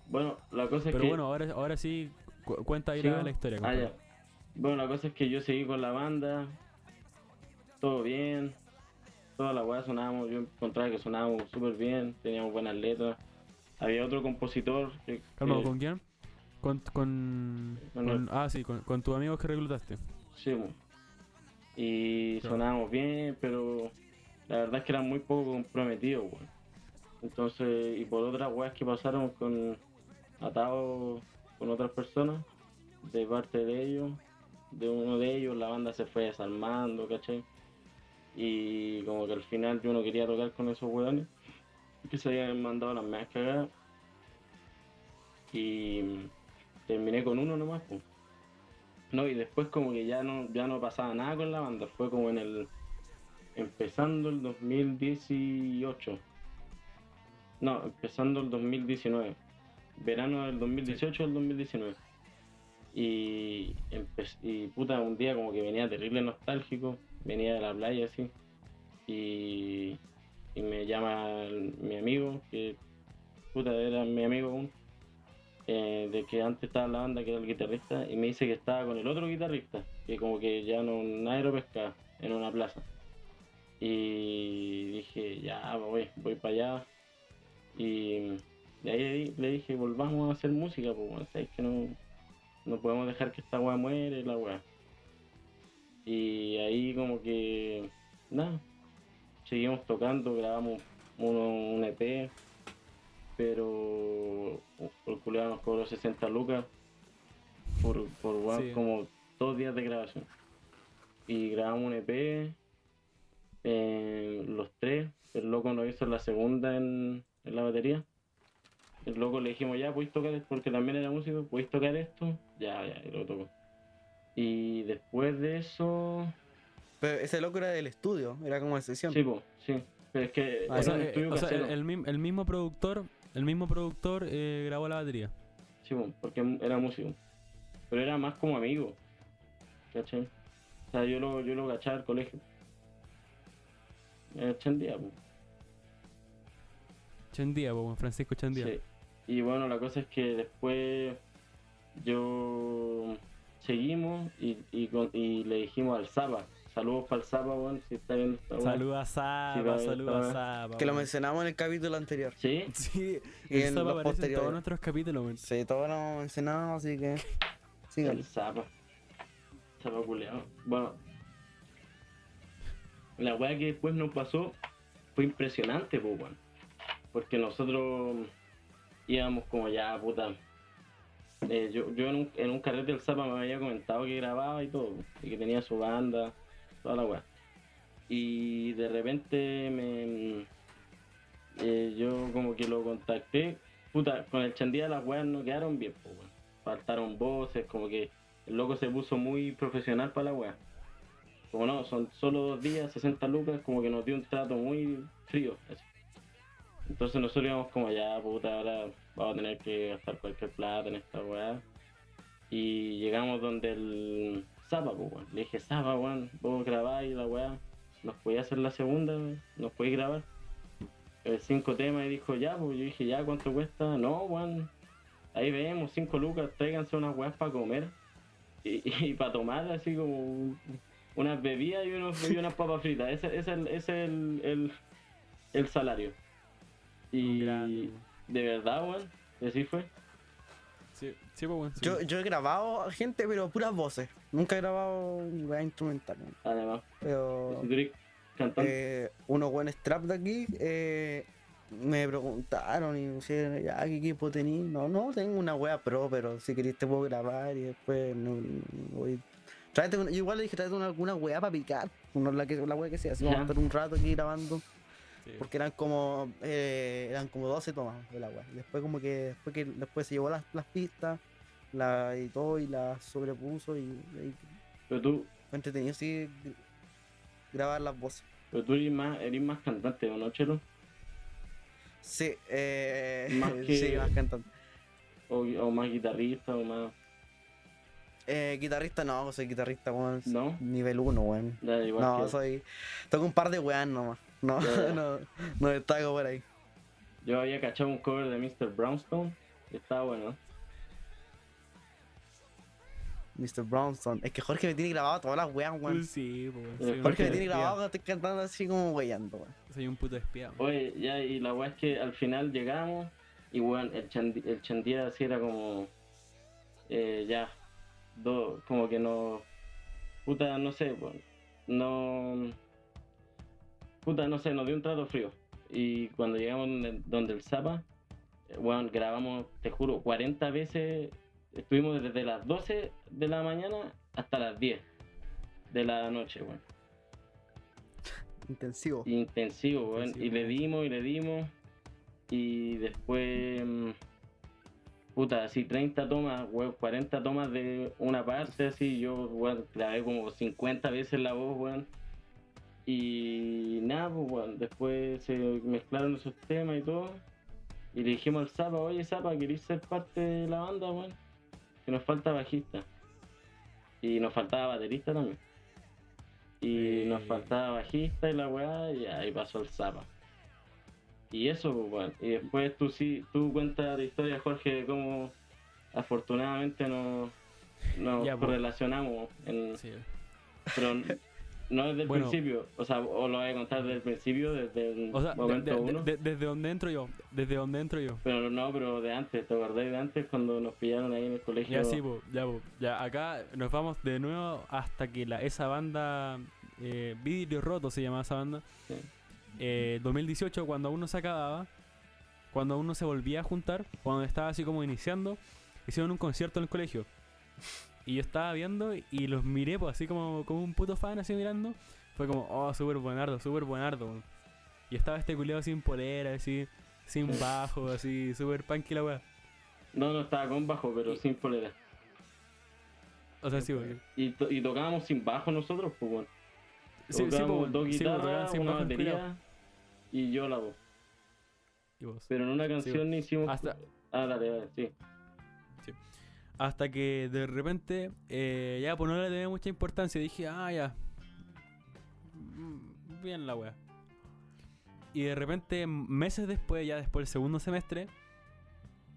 S3: Bueno, la cosa es
S1: Pero
S3: que.
S1: bueno, ahora, ahora sí, cu- cuenta ahí la, la historia.
S3: Ah, ya. Bueno, la cosa es que yo seguí con la banda. Todo bien. Toda la weá sonábamos. Yo encontraba que sonábamos súper bien. Teníamos buenas letras. Había otro compositor. Que,
S1: Calma, ¿con quién? Con, ah, sí, con, con tus amigos que reclutaste.
S3: Sí. Y
S1: Claro.
S3: sonábamos bien, pero la verdad es que eran muy poco comprometidos, weón. Entonces, y por otras weas que pasaron con atados con otras personas, de parte de ellos, de uno de ellos, la banda se fue desarmando, ¿cachai? Y como que al final yo no quería tocar con esos weones, que se habían mandado las más cagadas. Y terminé con uno nomás. No, y después como que ya no, ya no pasaba nada con la banda, fue como en el. empezando el 2018. No, empezando el 2019. Verano del 2018 al 2019. Y, y puta, un día como que venía terrible nostálgico, venía de la playa así. Y, me llama mi amigo, que puta era mi amigo aún, eh, de que antes estaba en la banda, que era el guitarrista, y me dice que estaba con el otro guitarrista, que como que ya no nadie lo en una plaza. Y dije, ya voy, voy para allá. Y de ahí le di- le dije, volvamos a hacer música, pues que no, no podemos dejar que esta weá muere, la weá. Y ahí como que, nada, seguimos tocando, grabamos uno, un EP, pero el culiado nos cobró 60 lucas por, por
S1: Sí.
S3: como dos días de grabación. Y grabamos un EP, eh, los tres, el loco nos hizo la segunda en, en la batería. El loco le dijimos, ya, podéis tocar esto, porque también era músico, podéis tocar esto, ya, ya, y lo tocó. Y después de eso,
S2: Pero ese loco era del estudio, era como de sesión.
S3: sí, po, sí, pero es que
S2: Ah,
S1: O sea, eh,
S3: estudio
S1: o sea, el,
S3: casero.
S1: el mim- el mismo productor, el mismo productor eh, grabó la batería.
S3: Sí, po, porque era músico. Pero era más como amigo. ¿Cachai? O sea, yo lo, yo lo cachaba al colegio. Era Chandía, po.
S1: Chandía, po, Francisco Chandía.
S3: Sí. Y bueno, la cosa es que después yo seguimos y, y, con- y le dijimos al Zapa. Saludos para el Zapa, weón, si está viendo esta.
S1: Saluda a Zapa,
S3: Sí,
S1: saluda a Zapa.
S2: Que lo mencionamos en el capítulo anterior.
S3: Sí, [laughs]
S1: Sí,
S2: Y
S1: el
S2: en
S1: Zapa aparece en
S2: posteriores.
S1: todos nuestros capítulos, weón.
S2: Sí, todo lo hemos mencionado, así que. Síganlo.
S3: el Zapa. Zapa culeado. Bueno, la weá que después nos pasó fue impresionante, weón. Porque nosotros íbamos como ya, puta. Eh, yo yo en, un, en un carrete del Zapa me había comentado que grababa y todo, y que tenía su banda, toda la weá. Y de repente me. eh, yo como que lo contacté. Puta, con el chandía las weas no quedaron bien, pues, weón. Faltaron voces, como que el loco se puso muy profesional para la wea. Como no, son solo dos días, 60 lucas, como que nos dio un trato muy frío. Entonces nosotros íbamos como ya, puta, ahora vamos a tener que gastar cualquier plata en esta weá. Y llegamos donde el Zapa. Le dije, Zapa, weón, vos grabáis la weá. ¿Nos podía hacer la segunda? ¿Nos podéis grabar? El cinco temas y dijo, ya, pues yo dije, ya, ¿cuánto cuesta? No, weón. Ahí vemos, cinco lucas, tráiganse unas weas para comer. Y, para tomar, así como un- unas bebidas y, unos, y unas papas fritas. Ese, ese es el, ese es el, el, el salario. Y. de verdad, weón, y así fue.
S1: Sí, sí, pues, sí.
S2: Yo, yo he grabado a gente, pero puras voces. Nunca he grabado weá instrumental. weón.
S3: Además,
S2: Pero.
S3: eres cantante,
S2: eh, unos buenos trap de aquí, eh, me preguntaron y me dijeron, ya, ¿qué equipo tenés? No, no, tengo una wea pro, pero si querés te puedo grabar y después no, no voy. Tráete una- yo igual le dije, tráete una, alguna wea para picar, una, la, que, la wea que sea, así vamos a estar un rato aquí grabando,
S1: Sí.
S2: porque eran como, eh, eran como 12 tomas de la wea. Y después como que, después que después se llevó las, las pistas, la editó y las sobrepuso y, y
S3: Pero tú,
S2: fue entretenido así grabar las voces.
S3: pero tú eres más, eres más cantante, ¿o no, Chelo?
S2: Sí, eh,
S3: Más [laughs] que-
S2: sí, más cantante.
S3: O, o más guitarrista, o más.
S2: Eh, guitarrista no, soy guitarrista, weón.
S3: ¿No?
S2: Nivel 1, weón. No,
S3: que-
S2: soy. Toco un par de weas nomás. [laughs] No, no, no destaco por ahí.
S3: Yo había cachado un cover de Mr. Brownstone. y Estaba bueno.
S2: Mr. Brownstone. Es que Jorge me tiene grabado todas las weas, weón.
S1: Sí, un
S2: Jorge me tiene grabado, estoy cantando así como weyando, weón.
S1: Soy un puto espía. weón.
S3: Oye, ya, y la weá es que al final llegamos. Y weón, el, chandi- el chandía así era como. eh, ya. do- como que no. Puta, no sé, weón. No. Puta, no sé, nos dio un trato frío. Y cuando llegamos donde, donde el Zapa, eh, weón, grabamos, te juro, 40 veces. Estuvimos desde las 12 de la mañana hasta las 10 de la noche, weón.
S2: Intensivo.
S3: Intensivo, weón.
S1: Intensivo.
S3: Y le dimos y le dimos. Y después. mm, Puta, así 30 tomas, weón, 40 tomas de una parte, así. Yo, weón, grabé como 50 veces la voz, weón. Y nada, pues, weón. Después se mezclaron esos temas y todo. Y le dijimos al Zapa, oye, Zapa, ¿querés ser parte de la banda, weón? Que nos falta bajista. Y nos faltaba baterista también. Y nos faltaba bajista y la weá, y ahí pasó el Zapa. Y eso, pues, weón. Y después tú sí, tú cuentas la historia, Jorge, de cómo afortunadamente nos, nos
S1: Ya, pues.
S3: correlacionamos. En,
S1: Sí.
S3: pero no desde el
S1: Bueno.
S3: principio. O sea, o lo voy a contar desde el principio, desde el
S1: O sea,
S3: momento
S1: de-
S3: uno.
S1: de- desde donde entro yo. Desde donde entro yo.
S3: Pero no, pero de antes, ¿te acordáis de antes cuando nos pillaron ahí en el colegio?
S1: Ya sí, po, ya, po, ya acá nos vamos de nuevo hasta que la, esa banda eh, Vidrio Roto se llamaba esa banda.
S3: Sí.
S1: Eh, 2018 cuando aún no se acababa, cuando aún no se volvía a juntar, cuando estaba así como iniciando, hicieron un concierto en el colegio. Y yo estaba viendo y los miré pues así como, como un puto fan así mirando. Fue como, oh, súper buenardo, súper buenardo. Y estaba este culiado sin polera, así, sin
S3: Sí. [laughs]
S1: bajo, así, súper punky la weá.
S3: No, no estaba con bajo, pero sin polera.
S1: O sea, sí, weón.
S3: Y, to- y tocábamos sin bajo nosotros, pues bueno.
S1: Sí, sí, weón.
S3: dos
S1: Sí, tocaban
S3: guitarras,
S1: sin
S3: una
S1: bajo
S3: batería y yo la voz.
S1: Y vos.
S3: Pero en una canción hicimos.
S1: Hasta,
S3: Ah, dale, dale, sí.
S1: Hasta que de repente eh, ya pues no le tenía mucha importancia. Dije, ah, ya. Mm, Bien la wea. Y de repente, meses después, ya después del segundo semestre,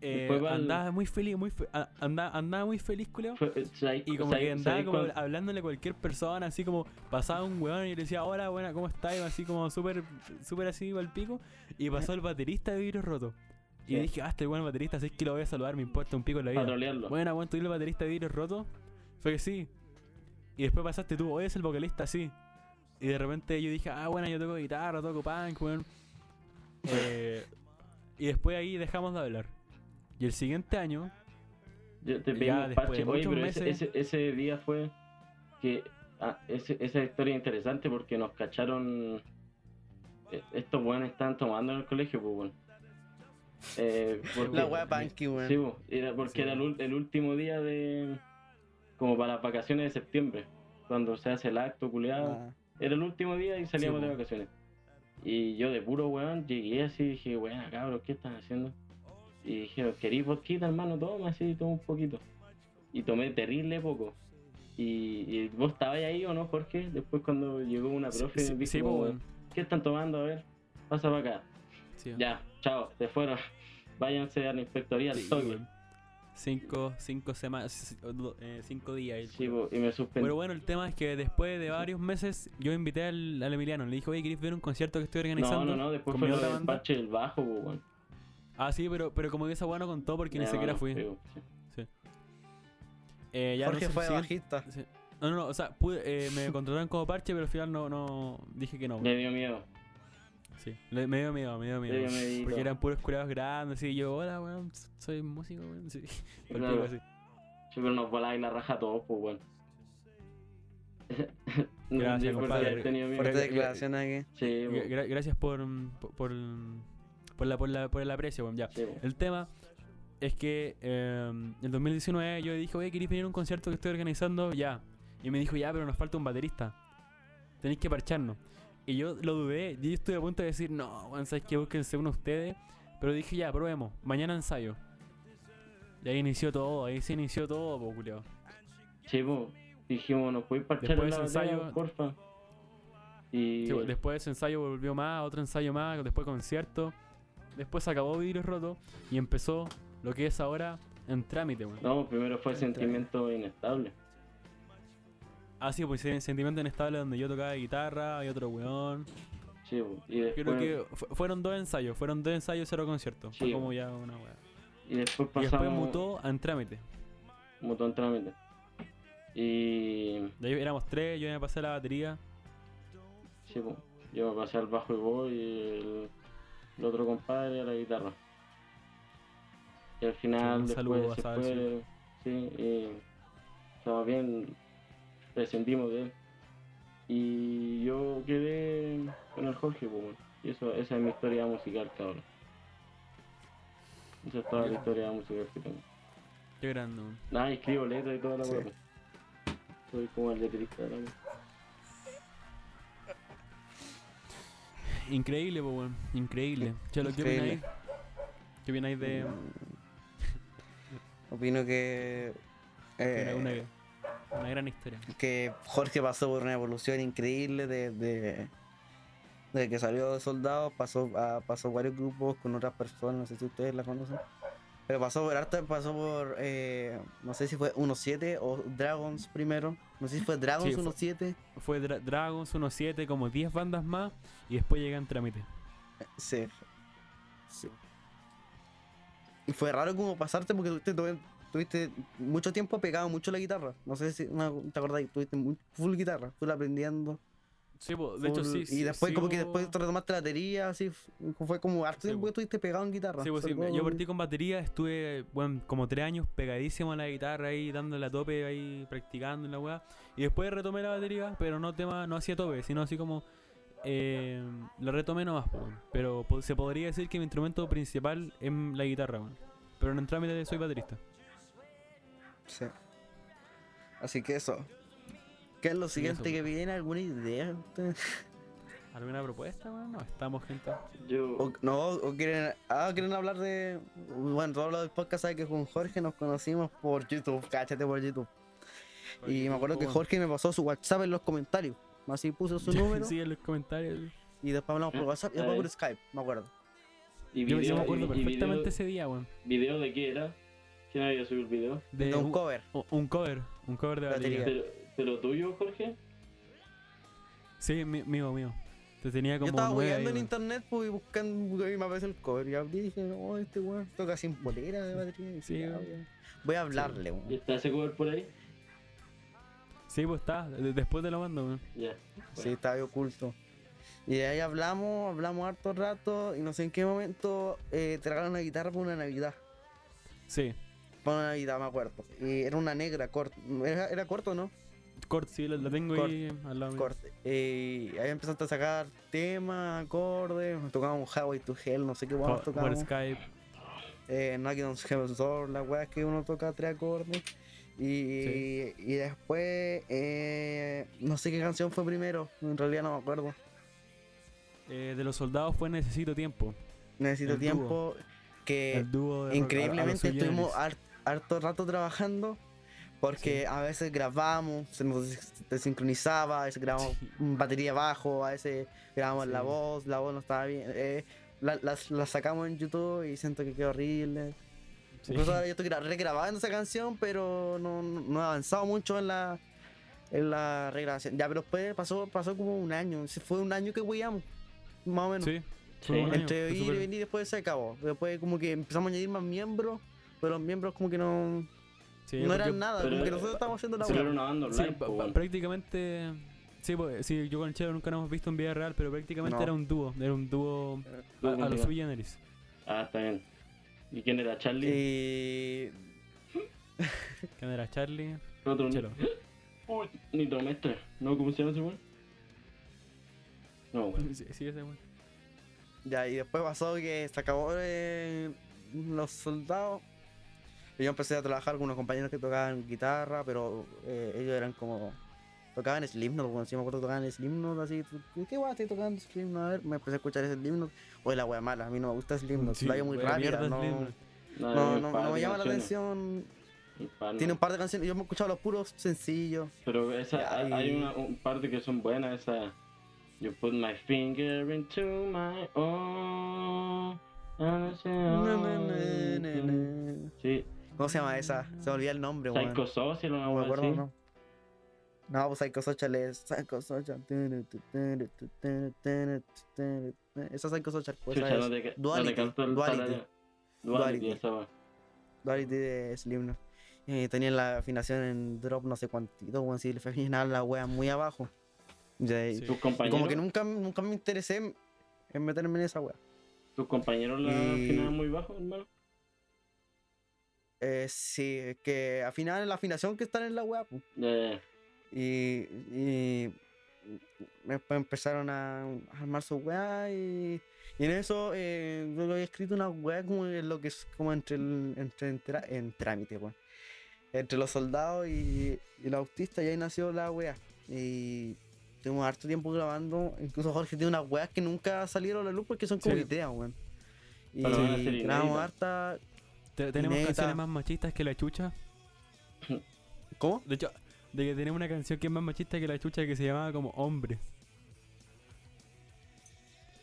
S1: eh, andaba muy feliz, muy fe- andaba, andaba muy feliz, culeo.
S3: Eh, ¿sabes-
S1: Y como que andaba como hablándole a cualquier persona, así como pasaba un weón y le decía, hola, buena, ¿cómo estás? Y así como súper, súper así al pico. Y pasó el baterista de Virus Roto. Y dije, ah, este es baterista, así que lo voy a saludar, me importa un pico en la vida. Bueno, bueno, ¿tú el baterista de Virus Roto? Fue que sí. Y después pasaste tú, hoy es el vocalista, sí. Y de repente yo dije, ah, bueno, yo toco guitarra, toco punk, weón. Eh, y después ahí dejamos de hablar. Y el siguiente año,
S3: Yo te
S1: después
S3: parche.
S1: de
S3: Oye, pero
S1: meses-
S3: ese, ese día fue que. ah, ese- esa historia es interesante porque nos cacharon. eh, Estos buenos estaban tomando en el colegio, pues bueno. Eh, porque-
S2: La wea punky, weón.
S3: Sí, era porque
S1: Sí,
S3: era el, el último día de. Como para las vacaciones de septiembre. Cuando se hace el acto, culiado.
S2: Ah,
S3: Era el último día y salíamos
S1: Sí,
S3: de vacaciones. Y yo de puro weón llegué así y dije, weón, cabros, ¿qué están haciendo? Y dijeron, ¿querís vodka, hermano? Toma, así, toma un poquito. Y tomé terrible poco. Y, y vos estabas ahí o no, Jorge? Después cuando llegó una profe
S1: sí,
S3: y dijo. ¿qué están tomando? A ver, pasa para acá. Ya, chao, se fueron. Váyanse a la inspectoría al
S1: Sí,
S3: toque.
S1: Cinco, cinco semanas, eh, cinco días. el
S3: Sí, y me suspendí.
S1: Pero bueno, el tema es que después de varios meses yo invité al, al Emiliano. Le dije, oye, ¿querés ver un concierto que estoy
S3: no,
S1: organizando?
S3: no, no, después
S1: con
S3: fue
S1: banda?"
S3: parche del bajo.
S1: Ah, sí, pero, pero como que esa weá no contó porque ni siquiera fui.
S3: sí, sí.
S1: Eh, ya
S2: Jorge
S1: no sé,
S2: fue bajista.
S1: sí. No, no, no, o sea, pude- eh, me [laughs] contrataron como parche, pero al final no, no dije que no.
S3: Le dio miedo.
S1: Sí, le- me dio miedo, me dio miedo.
S3: Sí,
S1: Porque eran puros curados grandes, y yo, hola, weón, soy músico, weón. Sí,
S3: Claro.
S1: así.
S3: Sí, pero nos voláis la raja a todos, pues, weón. [laughs]
S1: Gracias, compadre.
S3: haber tenido miedo.
S2: Fuerte declaración aquí.
S3: Sí,
S1: Gra- gra- gracias por, por, por, por la, por, la, por el aprecio, weón. Ya.
S3: sí.
S1: El tema es que eh, en el 2019 yo dije, oye, ¿queréis venir a un concierto que estoy organizando? Ya. Y me dijo, ya, pero nos falta un baterista. Tenéis que parcharnos. Y yo lo dudé, y yo estuve a punto de decir, no, weón, sabes que búsquense uno ustedes. Pero dije, ya, probemos. Mañana ensayo. Y ahí inició todo, ahí se inició todo, po, culiao.
S3: Sí, pues. Dijimos, ¿nos podéis parchar
S1: Después
S3: en la batalla,
S1: ensayo-
S3: porfa? Y...
S1: Sí, después de ese ensayo volvió más, otro ensayo más, después concierto. Después acabó Vidrio Roto y empezó lo que es ahora en trámite, weón.
S3: No, primero fue
S2: Entra.
S3: sentimiento inestable.
S1: Ah, sí, pues en Sentimiento Inestable donde yo tocaba guitarra y otro weón.
S3: Sí, pues. Y después,
S1: Creo que fu- fueron dos ensayos, fueron dos ensayos, cero conciertos. Fue
S3: Sí,
S1: como
S3: weón.
S1: ya una weá.
S3: y después
S1: Y después
S3: pasamos...
S1: mutó a en trámite.
S3: Mutó en trámite. Y...
S1: De ahí éramos tres, yo me pasé la batería.
S3: Sí, pues. Yo me pasé al bajo y voy y el, el otro compadre a la guitarra. Y al final,
S1: un saludo
S3: después
S1: a
S3: se fue, sí, y estaba bien, prescindimos de él. Y yo quedé con el Jorge, pues, bueno. y eso, esa es mi historia musical, cabrón. Esa es toda la historia musical que tengo.
S1: Qué grande.
S3: Nada, escribo letras y toda la
S2: Sí.
S3: weá, pues. Soy como el letrista de la weá.
S1: Increíble, pues weón. Increíble. Chelo, ¿qué opináis? ¿Qué opináis de
S2: Opino que. eh,
S1: una, una, una gran historia?
S2: que Jorge pasó por una evolución increíble de, de, de que salió de soldado, pasó a, pasó varios grupos con otras personas, no sé si ustedes la conocen. Pero pasó por harta, pasó por eh, no sé si fue 1.7 o Dragons primero. No sé si fue Dragons
S1: Sí, fue-
S2: 1.7.
S1: Fue Dra- Dragons 1.7, como 10 bandas más, y después llega en trámite.
S2: Sí. Sí. Y fue raro como pasarte porque tuve- tuviste mucho tiempo pegado mucho la guitarra. No sé si no, te acordás, tuviste full guitarra, full aprendiendo.
S1: Sí, pues, de hecho sí.
S2: Y
S1: sí,
S2: después como que después te retomaste la batería, así fue como harto tiempo
S1: po.
S2: que estuviste pegado en guitarra.
S1: Sí, pues sí, yo partí con batería, estuve, bueno, como tres años pegadísimo a la guitarra ahí, dándole a tope ahí, practicando en la weá. Y después retomé la batería, pero no tema, no hacía tope, sino así como eh, la retomé nomás, po. Pero po- se podría decir que mi instrumento principal es la guitarra, weón. Pero en trámite soy baterista.
S2: Sí. Así que eso. ¿Qué es lo siguiente
S1: eso.
S2: que viene? ¿Alguna idea? [laughs]
S1: ¿Alguna propuesta, weón? No, estamos, gente.
S3: Yo,
S2: O, no, o quieren, ah, quieren hablar de. Bueno, todo lo del podcast sabe que con Jorge nos conocimos por YouTube, cáchate por YouTube. Y me acuerdo que Jorge me pasó su WhatsApp en los comentarios. Así puso su [laughs] número
S1: sí, en los comentarios.
S2: y después hablamos por
S3: Ah,
S2: WhatsApp y después por Skype, me acuerdo.
S3: y
S1: Yo, yo
S3: video-
S1: me acuerdo
S3: y- y
S1: perfectamente
S3: video-
S1: ese día, weón.
S3: ¿Video de qué era? ¿Quién había subido el video?
S1: De
S2: De un cover.
S1: un- cover, un cover de
S2: Batería.
S1: batería.
S3: ¿Pero, pero tuyo, Jorge?
S1: Sí, mío, mío. Te tenía como
S2: Yo estaba hueando en
S1: weón.
S2: internet pues, y buscando y me apareció el cover. Y abrí y dije, oh, este weón toca sin polera de batería. Y
S1: Sí, weón.
S2: Voy a hablarle, weón.
S3: ¿Y está ese cover por ahí?
S1: Sí, pues está, de- después de la banda, weón.
S3: Ya.
S2: Sí, estaba ahí oculto. Y de ahí hablamos, hablamos harto rato y no sé en qué momento eh, te regalaron una guitarra para una Navidad.
S1: Sí,
S2: Navidad, me acuerdo. Y era una negra, corta. Era, era corto, ¿no?
S1: Cort, sí, la, la tengo ahí al lado.
S2: Eh, y ahí empezaste a sacar temas, acordes. Tocábamos Highway to Hell, no sé qué
S1: Por,
S2: weón
S1: por
S2: tocábamos.
S1: Skype.
S2: Eh, Knocking on Heaven's Door, las weas que uno toca tres acordes. Y,
S1: Sí.
S2: y después, eh, no sé qué canción fue primero, en realidad no me acuerdo.
S1: Eh, de los soldados fue Necesito Tiempo.
S2: Necesito
S1: El
S2: tiempo. Que
S1: dúo
S2: increíblemente estuvimos harto rato trabajando. Porque a veces grabamos, se nos des- desincronizaba, a veces grabamos
S1: Sí.
S2: batería bajo, a veces grabamos la voz, la voz no estaba bien. eh, la, las- la sacamos en YouTube y siento que quedó horrible.
S1: Sí.
S2: Incluso ahora yo estoy gra- regrabando esa canción, pero no, no, no he avanzado mucho en la, en la regrabación. Ya, pero después pasó, pasó como un año. Fue un año que huíamos, más o menos.
S1: Sí,
S3: Sí.
S1: fue un año,
S2: Entre ir y venir, después se acabó. Después, como que empezamos a añadir más miembros, pero los miembros, como que no,
S1: sí,
S2: no eran nada.
S3: pero-
S2: Como que nosotros estábamos haciendo la
S1: Sí,
S2: web.
S3: era una banda
S1: sí,
S3: online,
S1: pa-
S3: po,
S1: prácticamente Sí, pues, sí, yo con el Chelo nunca nos hemos visto en vida real, pero prácticamente
S2: No.
S1: era un dúo. Era un dúo a, a los sui generis.
S3: Ah, está bien. ¿Y quién era Charlie?
S2: Y. [laughs]
S1: ¿Quién era Charlie?
S3: Otro
S1: Chelo.
S3: Uy, Nitro Mestre. ¿No? ¿Cómo se llama ese weón? No, weón. [laughs]
S1: Sí, sí, ese weón.
S2: Ya, y después pasó que se acabó eh, los soldados. Yo empecé a trabajar con unos compañeros que tocaban guitarra, pero eh, ellos eran como. Tocaban Slipknot, bueno, sí me acuerdo tocaban Slipknot, así. ¿tú- ¿Qué guay estoy tocando Slipknot? A ver, me empecé a escuchar ese Slipknot. Oye, la wea mala, a mí no me gusta Slipknot,
S1: Sí,
S2: muy rápida, no.
S3: No,
S2: no, no, no me llama la atención.
S3: Par,
S2: Tiene un par de canciones, yo me he escuchado los puros sencillos.
S3: Pero esa, hay-
S2: y-
S3: hay una, un par de que son buenas. Esa. You put my finger into my own. oh. Sí,
S2: ¿Cómo se llama esa? Se me olvida el nombre, weón.
S3: Psycho Social
S2: No me acuerdo,
S3: así.
S2: no. No, pues Psycho Social es Psycho Social. Esa Psycho Social, pues
S3: Chucha,
S2: esa es Duality, Duality. Duality.
S3: Duality, esa wea.
S2: Duality de Slipknot. Tenía la afinación en drop no sé cuántito, weón, si le afinar la wea muy abajo. Ya, y-
S1: Sí.
S3: ¿Tus
S2: y
S3: compañeros,
S2: como que nunca, nunca me interesé en, meterme en esa wea.
S3: ¿tus compañeros la
S2: y-
S3: afinaban muy bajo, hermano?
S2: Eh, sí, que afinaban la afinación que están en la wea, pues.
S3: Eh,
S2: Y, y después empezaron a armar su weá y, y en eso eh, yo había escrito una weá como en lo que es como entre el, entre en, tra- en trámite, weón. Entre los soldados y, y los autistas y ahí nació la weá. Y tuvimos harto tiempo grabando. Incluso Jorge tiene unas weas que nunca salieron a la luz porque son como
S1: Sí.
S2: ideas, weón. Y
S3: ser
S2: grabamos harta.
S1: Te- tenemos canciones más machistas que la chucha. [laughs]
S2: ¿Cómo?
S1: De hecho, de que tenemos una canción que es más machista que la chucha que se llamaba como Hombre.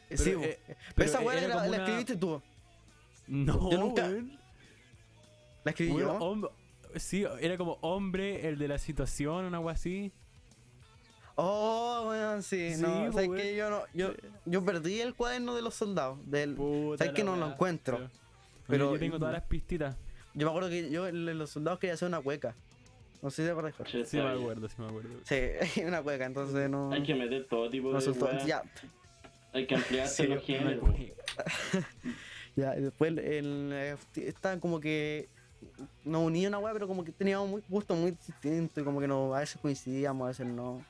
S2: sí,
S1: Pero,
S2: weón.
S1: eh,
S2: Pero esa weá
S1: era
S2: la,
S1: una-
S2: escribiste tú.
S1: No,
S2: Yo nunca-
S1: weón.
S2: La escribí
S1: Weón,
S2: yo.
S1: hom- sí, era como hombre, el de la situación, una agua así.
S2: Oh, weón, sí,
S1: Sí,
S2: no, sabes
S1: weón.
S2: que yo no, yo, yo perdí el cuaderno de los soldados, del,
S1: Puta
S2: ¿Sabes que no lo
S1: weá.
S2: encuentro?
S1: Pero,
S2: Pero-
S1: yo tengo todas las pistitas.
S2: yo me acuerdo que yo en los soldados quería hacer una hueca, no sé si te acuerdas,
S3: che,
S1: Sí me acuerdo, sí me acuerdo.
S2: Sí, [laughs] una hueca, entonces no,
S3: Hay que meter todo tipo
S2: no
S3: de weas.
S2: ya,
S3: Hay que ampliarse
S2: Sí,
S3: los géneros. [laughs]
S2: ya, y después el, eh, está como que nos unía una hueá, pero como que teníamos muy, gustos muy distintos, y como que no, a veces coincidíamos, a veces no.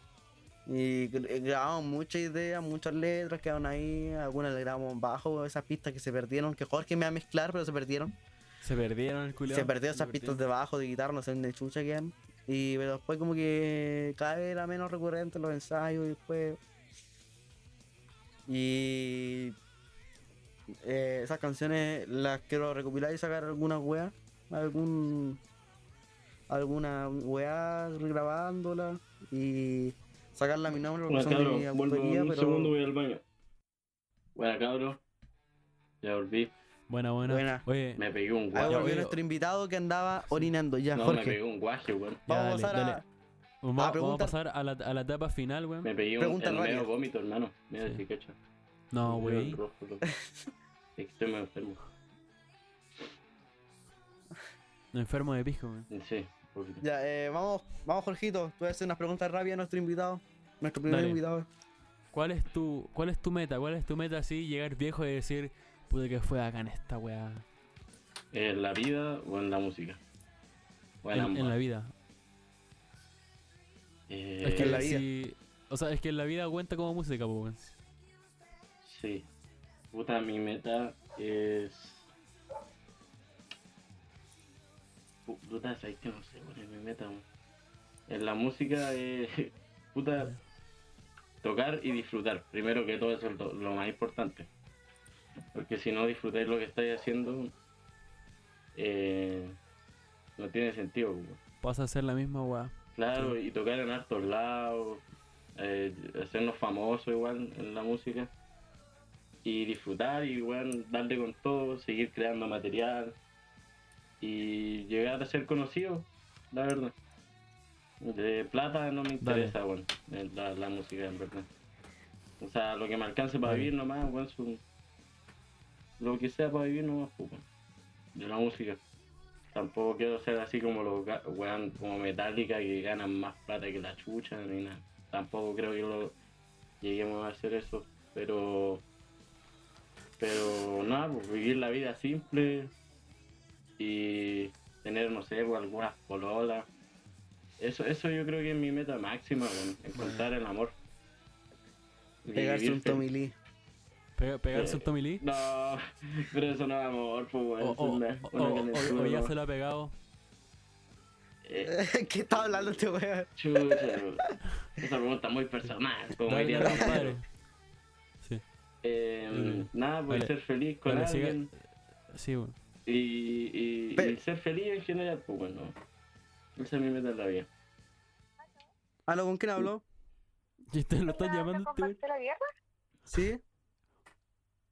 S2: Y eh, grabamos muchas ideas, muchas letras quedaron ahí, algunas le grabamos bajo, esas pistas que se perdieron, que Jorge me va a mezclar, pero se perdieron.
S1: Se perdieron el culiao.
S2: Se perdió esas pistas de bajo de guitarra, no sé dónde chucha quedan. Y pero después como que cada vez era menos recurrente los ensayos y después. Y eh, esas canciones las quiero recopilar y sacar algunas weas. Algún alguna weá grabándola y sacarla a mi nombre porque
S3: Bueno,
S2: son de
S3: cabrón,
S2: mi
S3: vuelvo un
S2: pero
S3: segundo, voy al baño. Bueno, cabrón. Ya volví.
S1: Buena, buena.
S2: Buena.
S1: Oye,
S3: Me pegué un
S2: ahí
S3: guaje.
S2: volvió nuestro invitado que andaba orinando ya,
S3: No, me
S2: Jorge.
S3: pegué un guaje, weón.
S2: Vamos a
S1: dale,
S2: pasar a.
S1: dale. vamos, vamos a pasar a la, a la etapa final, weón.
S3: Me pegué un medio vómito, hermano. Mira
S1: Sí.
S3: si cacho.
S1: No,
S3: Me
S1: güey. [laughs]
S3: estoy muy enfermo.
S1: Enfermo de pijo, weón.
S3: Sí.
S2: Ya, eh, vamos, vamos, Jorgito. Tú vas a hacer unas preguntas rápidas a nuestro invitado. Nuestro primer
S1: Dale.
S2: invitado.
S1: ¿Cuál es tu cuál es tu meta? ¿Cuál es tu meta así llegar viejo y decir, pude que fue acá en esta weá?
S3: ¿En la vida o en la música? O en,
S1: En,
S3: ambas.
S1: en la vida.
S3: Eh,
S1: es que
S2: en la vida.
S1: si- o sea, es que en la vida cuenta como música, po, weón.
S3: Sí. Puta, mi meta es. Puta, sabes que no sé cuál es mi meta, weón. En la música es. [laughs] Puta. Tocar y disfrutar. Primero que todo, eso es lo, lo más importante. Porque si no disfrutáis lo que estáis haciendo. eh, no tiene sentido.
S1: Vas a hacer la misma weá.
S3: Claro, y tocar en hartos lados, eh, hacernos famosos igual en la música. Y disfrutar y bueno, darle con todo, seguir creando material y llegar a ser conocido, la verdad. De plata no me interesa, bueno, eh, la, la música en verdad. O sea, lo que me alcance para vivir nomás, bueno, su- lo que sea para vivir nomás, pues, bueno, de la música. Tampoco quiero ser así como los weón, como Metallica que ganan más plata que la chucha ni nada. tampoco creo que lo lleguemos a hacer eso, pero pero nada, pues vivir la vida simple y tener, no sé, pues, algunas pololas. Eso, eso yo creo que es mi meta máxima, weón, encontrar el amor.
S2: Pegarse un Tommy Lee.
S1: Pega- pegarse
S3: Eh,
S1: un Tommy Lee.
S3: No, [laughs] pero eso no es amor, pues, weón.
S1: O,
S3: una-
S1: o-
S3: una
S1: o-
S3: calentura,
S1: o ya se lo ha pegado.
S3: Eh, [laughs]
S2: ¿Qué estaba hablando este weón?
S3: chucha, esa pregunta es muy personal, como
S1: Dale,
S3: diría
S1: compadre. Sí,
S3: Eh, nada, pues
S1: Dale.
S3: ser feliz con
S1: siga.
S3: alguien
S1: sí, bueno.
S3: Y, y, y ser feliz en general, pues bueno. Esa es mi meta en la vida.
S2: ¿Aló, con quién habló? [laughs]
S1: ¿Y te lo estás
S4: Hola,
S1: llamando
S4: ¿hablo con? Marcela Guerra?
S2: ¿Sí?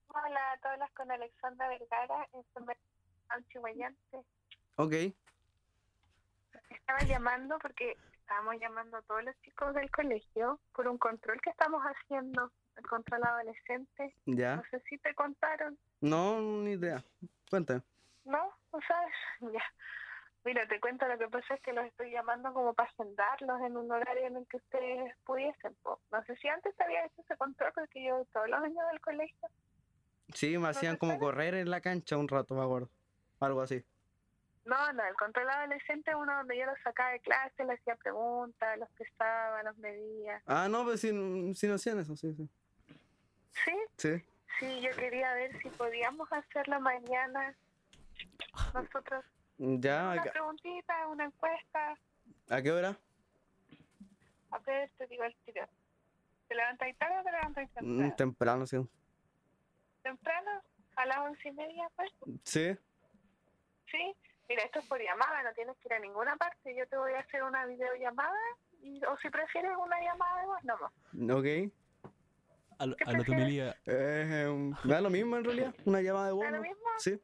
S4: Hola, tú hablas con Alexandra Vergara, enfermera antihuayante.
S2: Ok.
S4: Estaba llamando porque estábamos llamando a todos los chicos del colegio por un control que estamos haciendo, el control adolescente.
S2: Ya.
S4: No sé si te contaron,
S2: No, ni idea. Cuéntame.
S4: ¿No? ¿No sabes? [laughs] Ya. Mira, te cuento, lo que pasa es que los estoy llamando como para agendarlos en un horario en el que ustedes pudiesen. No sé si antes te había hecho ese control porque yo todos los años del colegio
S2: Sí, me hacían como correr en la cancha un rato, me acuerdo. Algo así.
S4: No, no, el control adolescente es uno donde yo los sacaba de clase, les hacía preguntas, los pesaba, los medía.
S2: Ah, no, pues sí, sí no hacían eso, sí, sí.
S4: Sí,
S2: Sí.
S4: sí, yo quería ver si podíamos hacerlo mañana. Nosotros,
S2: Ya,
S4: una
S2: ¿a,
S4: preguntita, una encuesta.
S2: a qué hora?
S4: A ver, te digo el tiro. ¿Te levantas tarde o te levantas
S2: Mm,
S4: temprano?
S2: temprano, sí.
S4: ¿Temprano? ¿A las once y media, pues?
S2: Sí.
S4: Sí. Mira, esto es por llamada, no tienes que ir a ninguna parte. Yo te voy a hacer una videollamada, y, o si prefieres una llamada de voz, no más.
S2: Ok.
S1: A, lo-
S4: ¿Qué
S1: a lo Tommy Lee. a-
S2: Eh, me da lo mismo en realidad. Una llamada de voz.
S4: ¿Da lo mismo?
S2: Sí.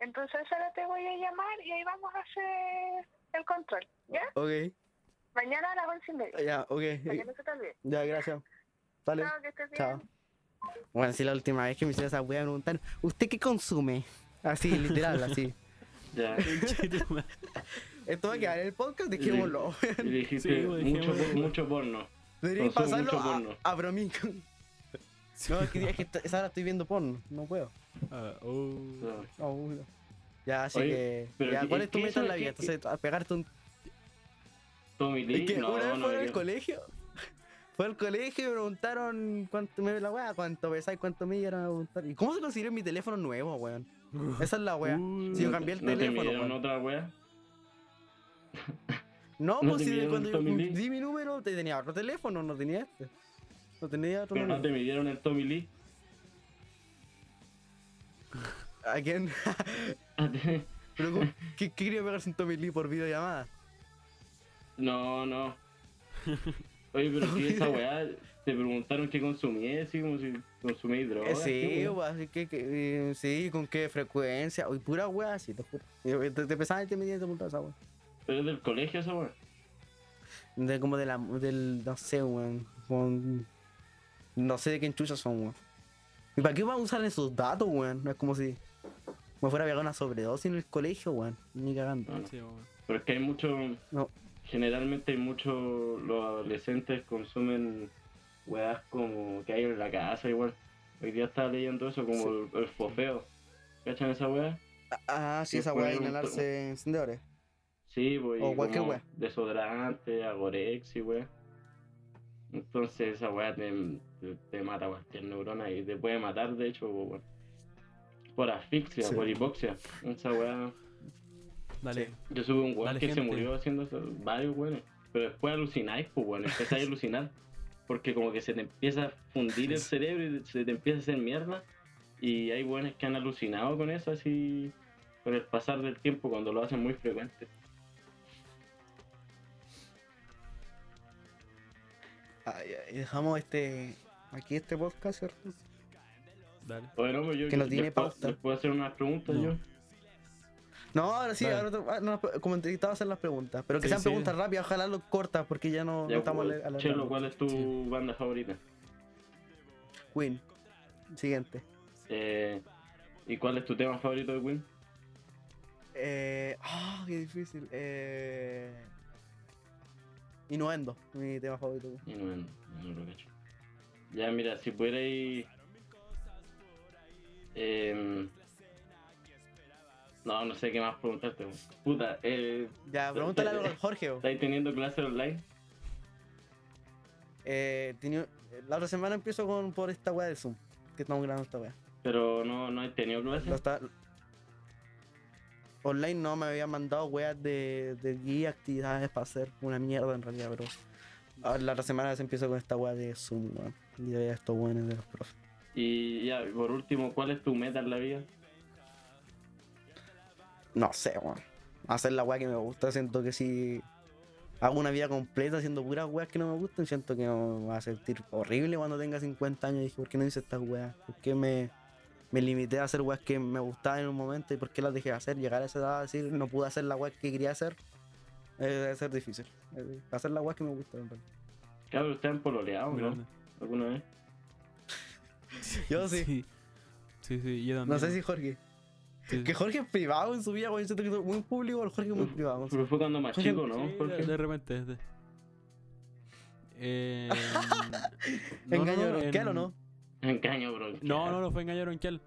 S4: Entonces ahora te voy a llamar y ahí vamos a hacer el control, ¿ya?
S2: Ok.
S4: Mañana a las once y media,
S2: Ya, ok.
S4: para que no se te olvide.
S2: Ya, gracias. Vale.
S4: Chao, que estés bien.
S2: Chao. Bueno, sí, la última vez que me hicieron esa wea me preguntaron, ¿usted qué consume? Así, literal, así. [laughs]
S3: Ya. [laughs]
S2: Esto va a quedar en el podcast, dejémoslo.
S3: Y dijiste
S1: Sí,
S3: mucho, mucho porno.
S2: Debería pasarlo
S3: mucho
S2: a, a No, es que, es que esa hora estoy viendo porno, no puedo.
S1: Ah, oh.
S3: No.
S2: No. Ya, así
S3: Oye,
S2: que.
S3: pero
S2: Ya,
S3: ¿qué-
S2: ¿cuál es tu meta en la vida?
S3: qué-
S2: Entonces, a pegarte un.
S3: Tommy Lee,
S2: Es que
S3: no,
S2: una vez
S3: no,
S2: fueron al colegio. [laughs] Fue al colegio y me preguntaron cuánto me la weá, cuánto pesáis, cuánto me iban a preguntar. ¿Y cómo se consiguió mi teléfono nuevo, weón? Esa es la weá.
S1: Uh,
S2: Si yo cambié el
S3: ¿No te
S2: teléfono, weón.
S3: otra wea?
S2: No,
S3: ¿No
S2: pues
S3: te
S2: si cuando yo di mi número, te tenía otro teléfono, no tenía este. Tenía
S3: Pero no te midieron el Tommy Lee.
S2: ¿A quién? [laughs] Pero, ¿cómo- ¿qué, qué quería pegarse un Tommy Lee por videollamada?
S3: no, no. Oye, pero si [laughs] esa weá te preguntaron qué consumías, así como si consumías drogas.
S2: Eh, sí,
S3: qué weá.
S2: así que, que, eh, sí, con qué frecuencia. Uy, pura weá, sí, te juro. Y Te, te pesaban y te medían y te preguntaban esa weá.
S3: Pero es del colegio esa weá.
S2: De, como de la, del, no sé, weón. Con, no sé de qué enchuchas son, weón. ¿Y para qué van a usar esos datos, weón? No es como si me fuera a pegar una sobredosis en el colegio, weón. Ni cagando.
S3: No, no.
S1: Sí, bueno.
S3: Pero es que hay mucho.
S2: No.
S3: Generalmente hay mucho. Los adolescentes consumen weas como que hay en la casa igual. Hoy día estaba leyendo eso como el, el fofeo. ¿Cachan esa wea?
S2: Ah, sí,
S3: Sí,
S2: esa weá de
S3: un-
S2: inhalarse encendedores.
S3: Sí, pues.
S2: O cualquier wea.
S3: Desodorante, agorex y wea. Entonces esa wea te, te, te mata cualquier neurona y te puede matar, de hecho, por asfixia,
S2: Sí.
S3: por hipoxia. Esa wea.
S1: Dale.
S3: Yo supe un weón que se murió haciendo eso, varios weones. Pero después alucináis, pues weón, empezáis a [laughs] alucinar. Porque como que se te empieza a fundir el cerebro y se te empieza a hacer mierda. Y hay weones que han alucinado con eso así con el pasar del tiempo cuando lo hacen muy frecuente.
S2: Ay, ay, dejamos este. Aquí este podcast, ¿cierto?
S1: Dale.
S3: Bueno, pues yo
S2: Que no tiene pauta.
S3: les puedo hacer unas preguntas
S1: No.
S3: yo.
S2: No, ahora sí,
S1: Dale.
S2: ahora ah, no, como te estaba hacer las preguntas. Pero que
S1: Sí,
S2: sean
S1: sí.
S2: preguntas rápidas, ojalá lo cortas, porque ya no, no
S3: Ya,
S2: estamos
S3: pues,
S2: a la
S3: Chelo, ¿cuál es tu
S1: Sí.
S3: banda favorita?
S2: Queen. Siguiente.
S3: Eh, ¿Y cuál es tu tema favorito de Queen?
S2: Eh. Ah, qué difícil. Eh. Innuendo, mi tema favorito.
S3: Y no, no, no lo cacho. Ya, mira, si pudierais. em, no, no sé qué más preguntarte. Puta, eh,
S2: Ya, pregúntale algo al Jorge.
S3: ¿estáis teniendo clases online?
S2: Eh, la otra semana empiezo con por esta weá de Zoom. Que estamos grabando esta weá.
S3: Pero no, no he tenido clases.
S2: Lo está- Online no me habían mandado weas de, de guía, actividades para hacer una mierda en realidad, pero ahora la otra semana se empieza con esta wea de Zoom, weón. Y de estos buenos de los profes.
S3: Y ya, por último, ¿cuál es tu meta en la vida?
S2: No sé, weón. Hacer la wea que me gusta, siento que si hago una vida completa haciendo puras weas que no me gustan, siento que me va a sentir horrible cuando tenga 50 años y dije, ¿por qué no hice estas weas? ¿Por qué me, me limité a hacer weas que me gustaban en un momento y por qué las dejé de hacer? Llegar a esa edad a decir, no pude hacer la wea que quería hacer, eh, debe ser difícil. Eh, hacer la wea que me gusta, en realidad.
S3: Claro, ustedes han pololeado, ¿no? ¿Alguna vez? [laughs]
S2: Yo sí.
S1: Sí, sí, sí, yo también.
S2: No sé si Jorge.
S1: Sí.
S2: Que Jorge es privado en su vida, weón. Siento que es muy público, el Jorge es muy privado.
S3: Pero fue cuando más chico, ¿no?
S1: Sí, de,
S3: Jorge?
S1: de repente. de- Eh, [laughs]
S2: ¿Engaño
S1: no,
S2: bronquial
S1: en-
S2: o no?
S3: Engaño, bro.
S1: No, no, no fue engaño bronquial.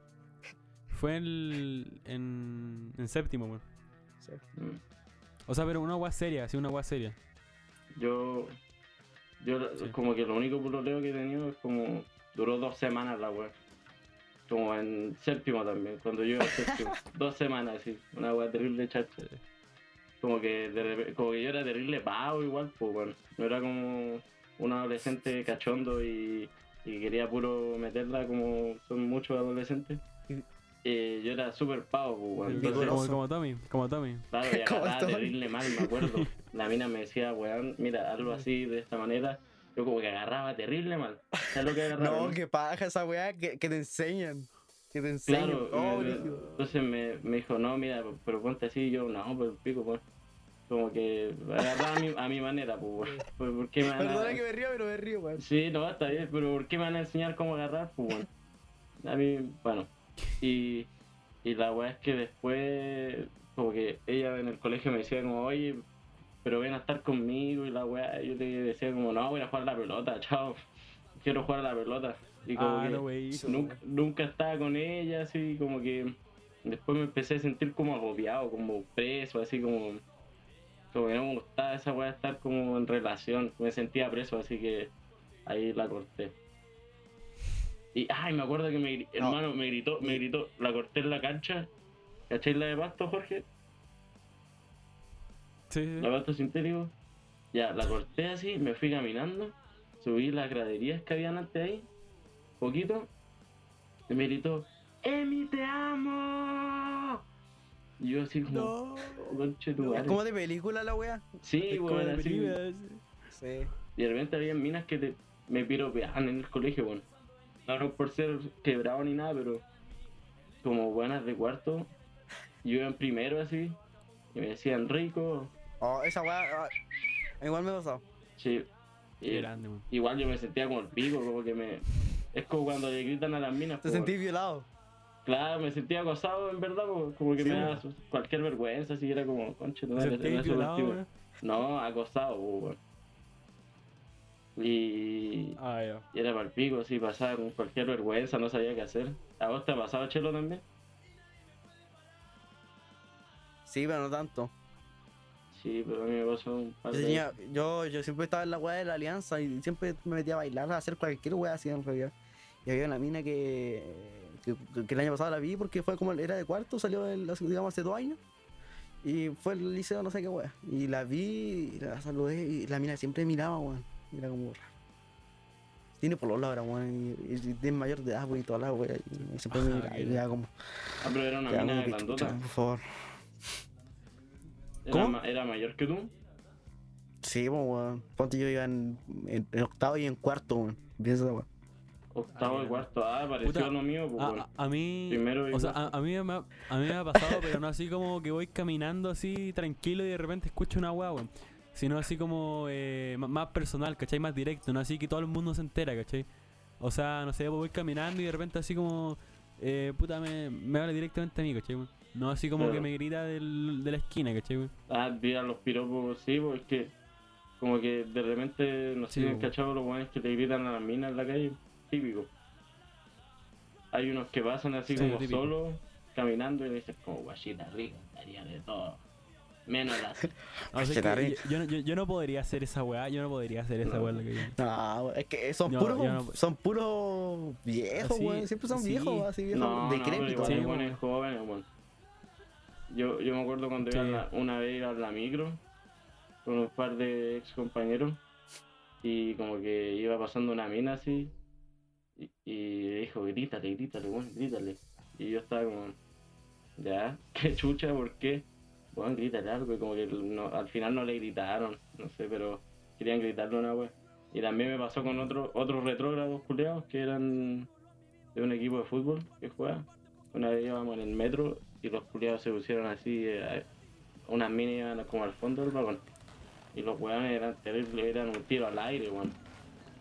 S1: Fue en, en, en séptimo, weón.
S3: Mm.
S1: O sea, pero una agua seria, sí, una agua seria.
S3: Yo. Yo,
S1: Sí.
S3: como que lo único pololeo que he tenido es como. Duró dos semanas la web. Como en séptimo también, cuando yo iba séptimo. [laughs] dos semanas, así. Una web terrible chacha. Como que, de como que yo era terrible pavo igual, pues bueno. No era como un adolescente cachondo y, y quería puro meterla como son muchos adolescentes. Eh, yo era súper pavo, pues. Entonces.
S1: Como, como Tommy, como Tommy.
S3: Claro, y [laughs]
S2: ¿Cómo
S3: agarraba
S2: estoy?
S3: terrible mal, me acuerdo. La mina me decía, weón, mira, algo así, de esta manera. Yo como que agarraba terrible mal. ¿Sabes lo que agarraba? [laughs]
S2: No, que paja esa weá que, que te enseñan. Que te enseñan.
S3: Claro,
S2: Oh,
S3: me- entonces me, me dijo, no, mira, pero ponte así, yo, no, pues pico, pues. Como que agarraba a mi, a mi manera, pues, weón. Pues, ¿Por qué me van a-
S2: Perdona que me río, pero me río, weón.
S3: Sí, no, está bien, pero ¿por qué me van a enseñar cómo agarrar? Pues bueno. A mí, bueno. Y, y la weá es que después, como que ella en el colegio me decía como, oye, pero ven a estar conmigo y la weá. Yo le decía como, no, voy a jugar a la pelota, [laughs] chao. Quiero jugar a la pelota. Y como
S1: Ah,
S3: que
S1: no, wey.
S3: nunca, nunca estaba con ella, así como que después me empecé a sentir como agobiado, como preso, así como como que no me gustaba esa weá estar como en relación, me sentía preso, así que ahí la corté. Y ay, me acuerdo que
S2: No.
S3: hermano me gritó, me gritó, la corté en la cancha. ¿Cacháis la de pasto, Jorge?
S1: Sí, sí.
S3: La pasto sintético. Ya, la corté así, me fui caminando, subí las graderías que habían antes ahí, poquito, y me gritó, ¡Emi, te amo! Y yo así como,
S1: No.
S3: conche tu
S2: Es
S3: madre".
S2: como de película la weá.
S3: Sí, weón,
S1: de
S3: así.
S2: Sí.
S3: Y de repente había minas que te, me piropeaban en el colegio, bueno. No, no por ser quebrado ni nada, pero como buenas de cuarto. Yo iba en primero así, y me decían rico.
S2: Oh, esa weá. ah, igual me ha pasado.
S3: Sí. Y
S1: grande, weón.
S3: igual yo me sentía como el pico, como que me. Es como cuando le gritan a las minas.
S2: Te
S3: pues,
S2: sentí violado.
S3: Claro, me sentía acosado en verdad, como que
S1: Sí.
S3: me daba cualquier vergüenza, así era como, conche, tu
S1: ¿Te
S3: madre,
S1: sentías
S3: Y,
S1: Ah,
S3: y era para el pico, sí, pasaba con cualquier vergüenza, no sabía qué hacer. ¿A vos te ha pasado, Chelo, también?
S2: Sí, pero no tanto.
S3: Sí, pero a mí me pasó un par
S2: Yo,
S3: de
S2: tenía- yo, yo siempre estaba en la weá de la alianza y siempre me metía a bailar, a hacer cualquier weá así en realidad. Y había una mina que, que, que el año pasado la vi porque fue como era de cuarto, salió el- digamos hace dos años. Y fue el liceo, no sé qué weá. Y la vi y la saludé y la mina siempre miraba, weón. Era como raro. Tiene polola ahora, weón. Y, y es mayor de edad, weón, y toda la weá. Y siempre me
S1: Ah,
S2: miraba y como.
S3: Ah, pero era una
S2: "Ya,
S3: mina
S2: que
S3: grandota.
S2: por favor.
S3: Era,
S2: ¿Cómo?
S3: ma- era mayor que tú.
S2: Sí, pues, weón. Ponte yo iba en, en, en octavo y en cuarto, weón. Piensa, weón.
S3: Octavo
S1: Ah,
S3: y cuarto. Ah, pareció
S1: Puta,
S3: lo mío, pues
S1: A,
S3: bueno.
S1: a- mí,
S3: Primero y
S1: o sea, a mí me ha, a mí me ha pasado, pero no así como que voy caminando así tranquilo y de repente escucho una hueá, weón. Sino así como eh, más personal, ¿cachai? Más directo, no así que todo el mundo se entera, ¿cachai? O sea, no sé, pues voy caminando y de repente así como, eh, puta, me, me habla directamente a mí, ¿cachai? No así como que me grita del, de la esquina, ¿cachai?
S3: Ah, mira los piropos, sí, pues es que Como que de repente, no sé
S1: Sí,
S3: si cachado los buenos que te gritan a las minas en la calle. Típico. Hay unos que pasan así
S1: Sí,
S3: como
S1: típico.
S3: solo, caminando y dicen como guachita rica, haría de todo. Menos [laughs]
S2: que la
S1: yo, yo, no- yo- yo no podría hacer esa weá, yo no podría hacer esa
S3: No.
S1: weá.
S2: No, es que son puros,
S1: no-
S2: son puros viejos, weón. Siempre son
S1: sí.
S2: viejos, así viejos, decrépitos.
S1: Sí,
S3: buenos jóvenes, weón. Yo, yo me acuerdo cuando iba
S1: Sí.
S3: a la- una vez iba a la micro con un par de ex compañeros y como que iba pasando una mina así y, y dijo, grítale, grítale, weón, grítale. Y yo estaba como, ya, [laughs] qué chucha, ¿por qué? Grítale algo y como que no- al final no le gritaron, no sé, pero querían gritarle una weón. Y también me pasó con otro, otros retrógrados culeados que eran de un equipo de fútbol que juega. Una vez íbamos en el metro y los culiados se pusieron así, eh, unas minas como al fondo del vagón. Y los weones eran terribles, eran un tiro al aire, weón.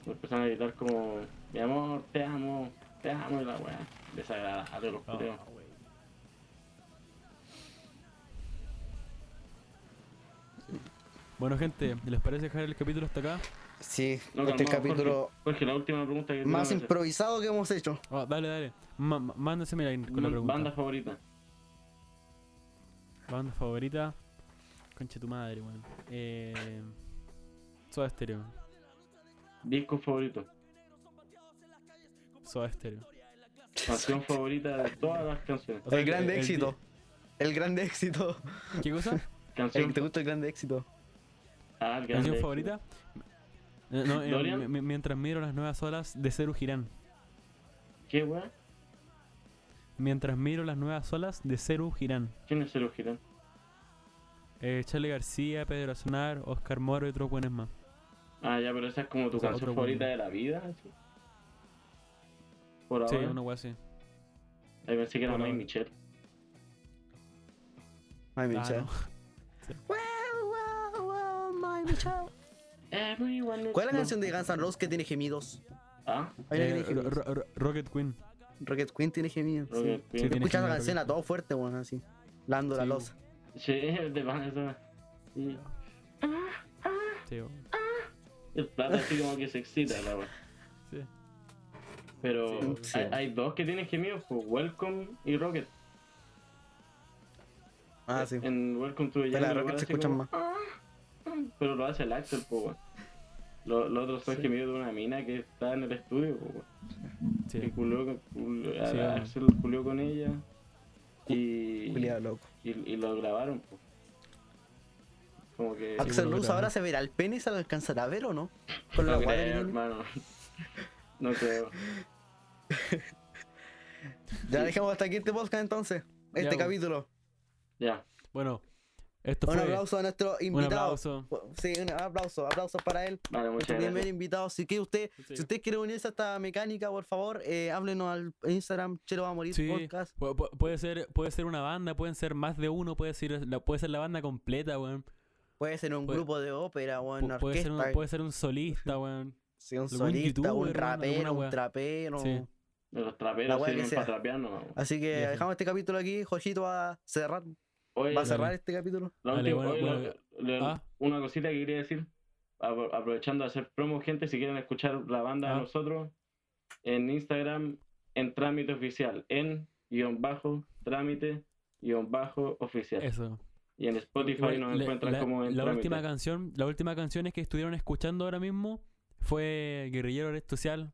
S3: Empezaron a gritar como, mi amor, te amo, te amo, y la weá. Desagradable los culiados.
S1: Ah, Bueno, gente, ¿les parece dejar el capítulo hasta acá?
S2: Sí,
S3: No,
S2: este
S3: calmado,
S2: capítulo
S3: Jorge, Jorge, la última pregunta que
S2: más improvisado que hemos hecho.
S1: Oh, dale, dale. Ma- mándaseme la, con la pregunta.
S3: Banda favorita.
S1: Banda favorita. Conche tu madre, weón. Eh. Soda Stereo.
S3: Disco favorito.
S1: Soda Stereo.
S3: Canción favorita de todas las canciones.
S1: O sea,
S2: el grande
S1: el-
S2: éxito. El grande éxito.
S1: ¿Qué cosa?
S3: Canción,
S2: El, ¿Te gusta el grande éxito?
S3: Ah,
S1: ¿Canción favorita? Eh, no, eh, mientras miro las nuevas olas de Ceru Girán.
S3: ¿Qué weá?
S1: Mientras miro las nuevas olas de Ceru Girán.
S3: ¿Quién es Cero Girán?
S1: Eh, Charlie García, Pedro Aznar, Oscar Moro y otros buenos más.
S3: Ah, ya, pero esa es como tu
S1: O sea,
S3: canción favorita
S1: bueno.
S3: de la vida. así. Por
S1: Sí,
S3: ahora.
S1: una wea así.
S3: Ahí pensé que era May. Michelle.
S2: Ay, mi
S1: Ah,
S2: chao. [laughs]
S3: Everyone
S2: ¿Cuál es la canción de. Guns N' Roses que tiene gemidos?
S3: Ah,
S2: Hay una que
S1: Eh,
S2: tiene gemidos.
S1: Ro- Ro- Rocket Queen.
S2: Rocket Queen tiene gemidos. Sí.
S3: Rocket
S1: Sí,
S3: Queen.
S1: tiene
S2: Escuchas la
S1: gemidos,
S2: canción a todo fuerte, bueno, así. Lando la losa.
S3: Sí, de van esa. Sí.
S1: Sí, weón.
S3: El plato así como que se excita, la weá.
S1: Sí.
S3: Pero
S2: Sí.
S3: hay, hay dos que tienen gemidos, pues Welcome y Rocket.
S2: Ah, sí.
S3: En Welcome to the
S2: Pero la Rocket se escuchan
S3: como,
S2: más.
S3: Pero lo hace el Axel, pues weón. Los los otros son
S2: Sí.
S3: gemidos de una mina que está en el estudio, pues weón.
S1: Sí.
S3: Que culió con- culió- a-
S1: Sí, weón.
S3: Axel culió con ella. Y,
S2: Culiado loco.
S3: y, y lo grabaron, pues. Como que.
S2: Axel
S1: lo
S2: Rose ahora se verá el pene y se lo alcanzará a ver o no? Con la
S3: no
S2: guay
S3: creo, hermano. No creo. [laughs]
S2: Ya dejamos hasta aquí este podcast entonces. Este
S1: Ya,
S2: capítulo.
S3: Ya.
S1: Bueno, esto
S2: Un
S1: fue.
S2: aplauso a nuestro
S1: Un
S2: invitado.
S1: aplauso.
S2: Sí, un aplauso, aplausos para él.
S3: Vale, muchas
S2: Nuestro primer
S3: gracias.
S2: invitado. Si quiere usted,
S1: Sí.
S2: si usted quiere unirse a esta mecánica, por favor, eh, háblenos al Instagram, Chelo va a morir
S1: Sí.
S2: podcast.
S1: Pu- pu- puede ser, puede ser una banda, pueden ser más de uno, puede ser la, puede ser la banda completa, weón.
S2: Puede ser un
S1: Puede-
S2: grupo de ópera una
S1: puede, ser un,
S2: orquesta.
S1: puede ser un solista, weón.
S2: sí, un
S1: algún
S2: solista, un
S1: youtuber, weón,
S2: rapero, un trapero.
S1: Sí.
S3: Los
S2: La
S3: traperos
S2: que
S3: sirven para trapear, no.
S2: Así que dejamos este capítulo aquí. Jojito va a cerrar.
S3: Oye,
S2: Va a
S1: Dale.
S2: cerrar este capítulo.
S3: la
S1: Dale,
S3: última-
S1: bueno,
S3: oye,
S1: bueno.
S3: la- la-
S1: Ah.
S3: una cosita que quería decir, apro- aprovechando de hacer promo, gente, si quieren escuchar la banda
S1: Ah.
S3: de nosotros, en Instagram, en trámite oficial, en guion bajo, trámite, guion bajo oficial.
S1: Eso.
S3: Y en Spotify nos
S1: la-
S3: encuentran
S1: la,
S3: como en
S1: la
S3: trámite.
S1: última canción, la última canción es que estuvieron escuchando ahora mismo fue Guerrillero Red Social,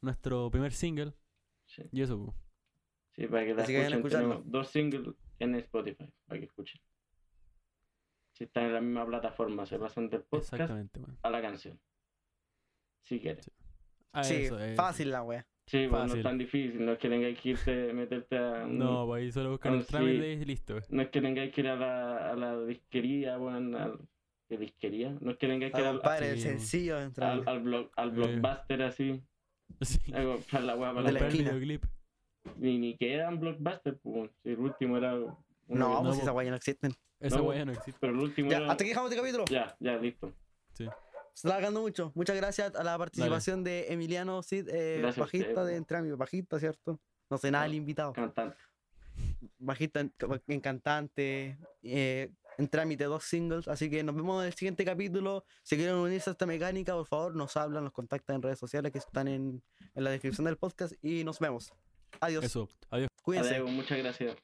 S1: nuestro primer single.
S3: Sí.
S1: Y eso.
S3: Sí, para que la
S2: Así
S3: escuchen. Tenemos dos singles en Spotify, para que escuchen. Si están en la misma plataforma, se pasan del podcast a la canción. Si quieren.
S1: Sí. Ah,
S2: sí,
S1: eso, eh,
S2: fácil la wea.
S3: Sí, pues no es tan difícil, no es que tengáis que irte, meterte a... un-
S1: No, pues ahí solo buscan
S3: Ah,
S1: el trámite
S3: sí.
S1: y listo.
S3: No es que tengáis que ir a la, a la disquería, bueno, al, ¿qué disquería? No es que tengáis que ir al,
S2: compadre, el
S1: sí,
S2: sencillo de entrar.
S3: al, al, blog- al
S1: Eh.
S3: blockbuster así, [laughs]
S1: Sí.
S3: a comprar la weá para
S2: De la
S3: la
S2: esquina.
S1: videoclip.
S3: Ni, ni que era un blockbuster, pues, si el último era...
S2: No, pues esa wea ya no existen.
S1: Esa
S3: No,
S1: weá no existe.
S3: Pero el último
S2: Ya,
S3: era...
S2: hasta aquí dejamos este capítulo.
S3: Ya, ya, listo.
S1: Sí.
S2: Se está alargando mucho. Muchas gracias a la participación de Emiliano Cid, eh,
S3: Gracias
S2: bajista de. Entre Amigos, bajista, ¿cierto? No sé nada del invitado.
S3: Cantante.
S2: Bajista en, en cantante, eh, en trámite dos singles. Así que nos vemos en el siguiente capítulo. Si quieren unirse a esta mecánica, por favor, nos hablan, nos contactan en redes sociales que están en, en la descripción del podcast. Y nos vemos. Adiós.
S1: Eso. Adiós.
S2: Cuídense.
S3: Adiós, muchas gracias.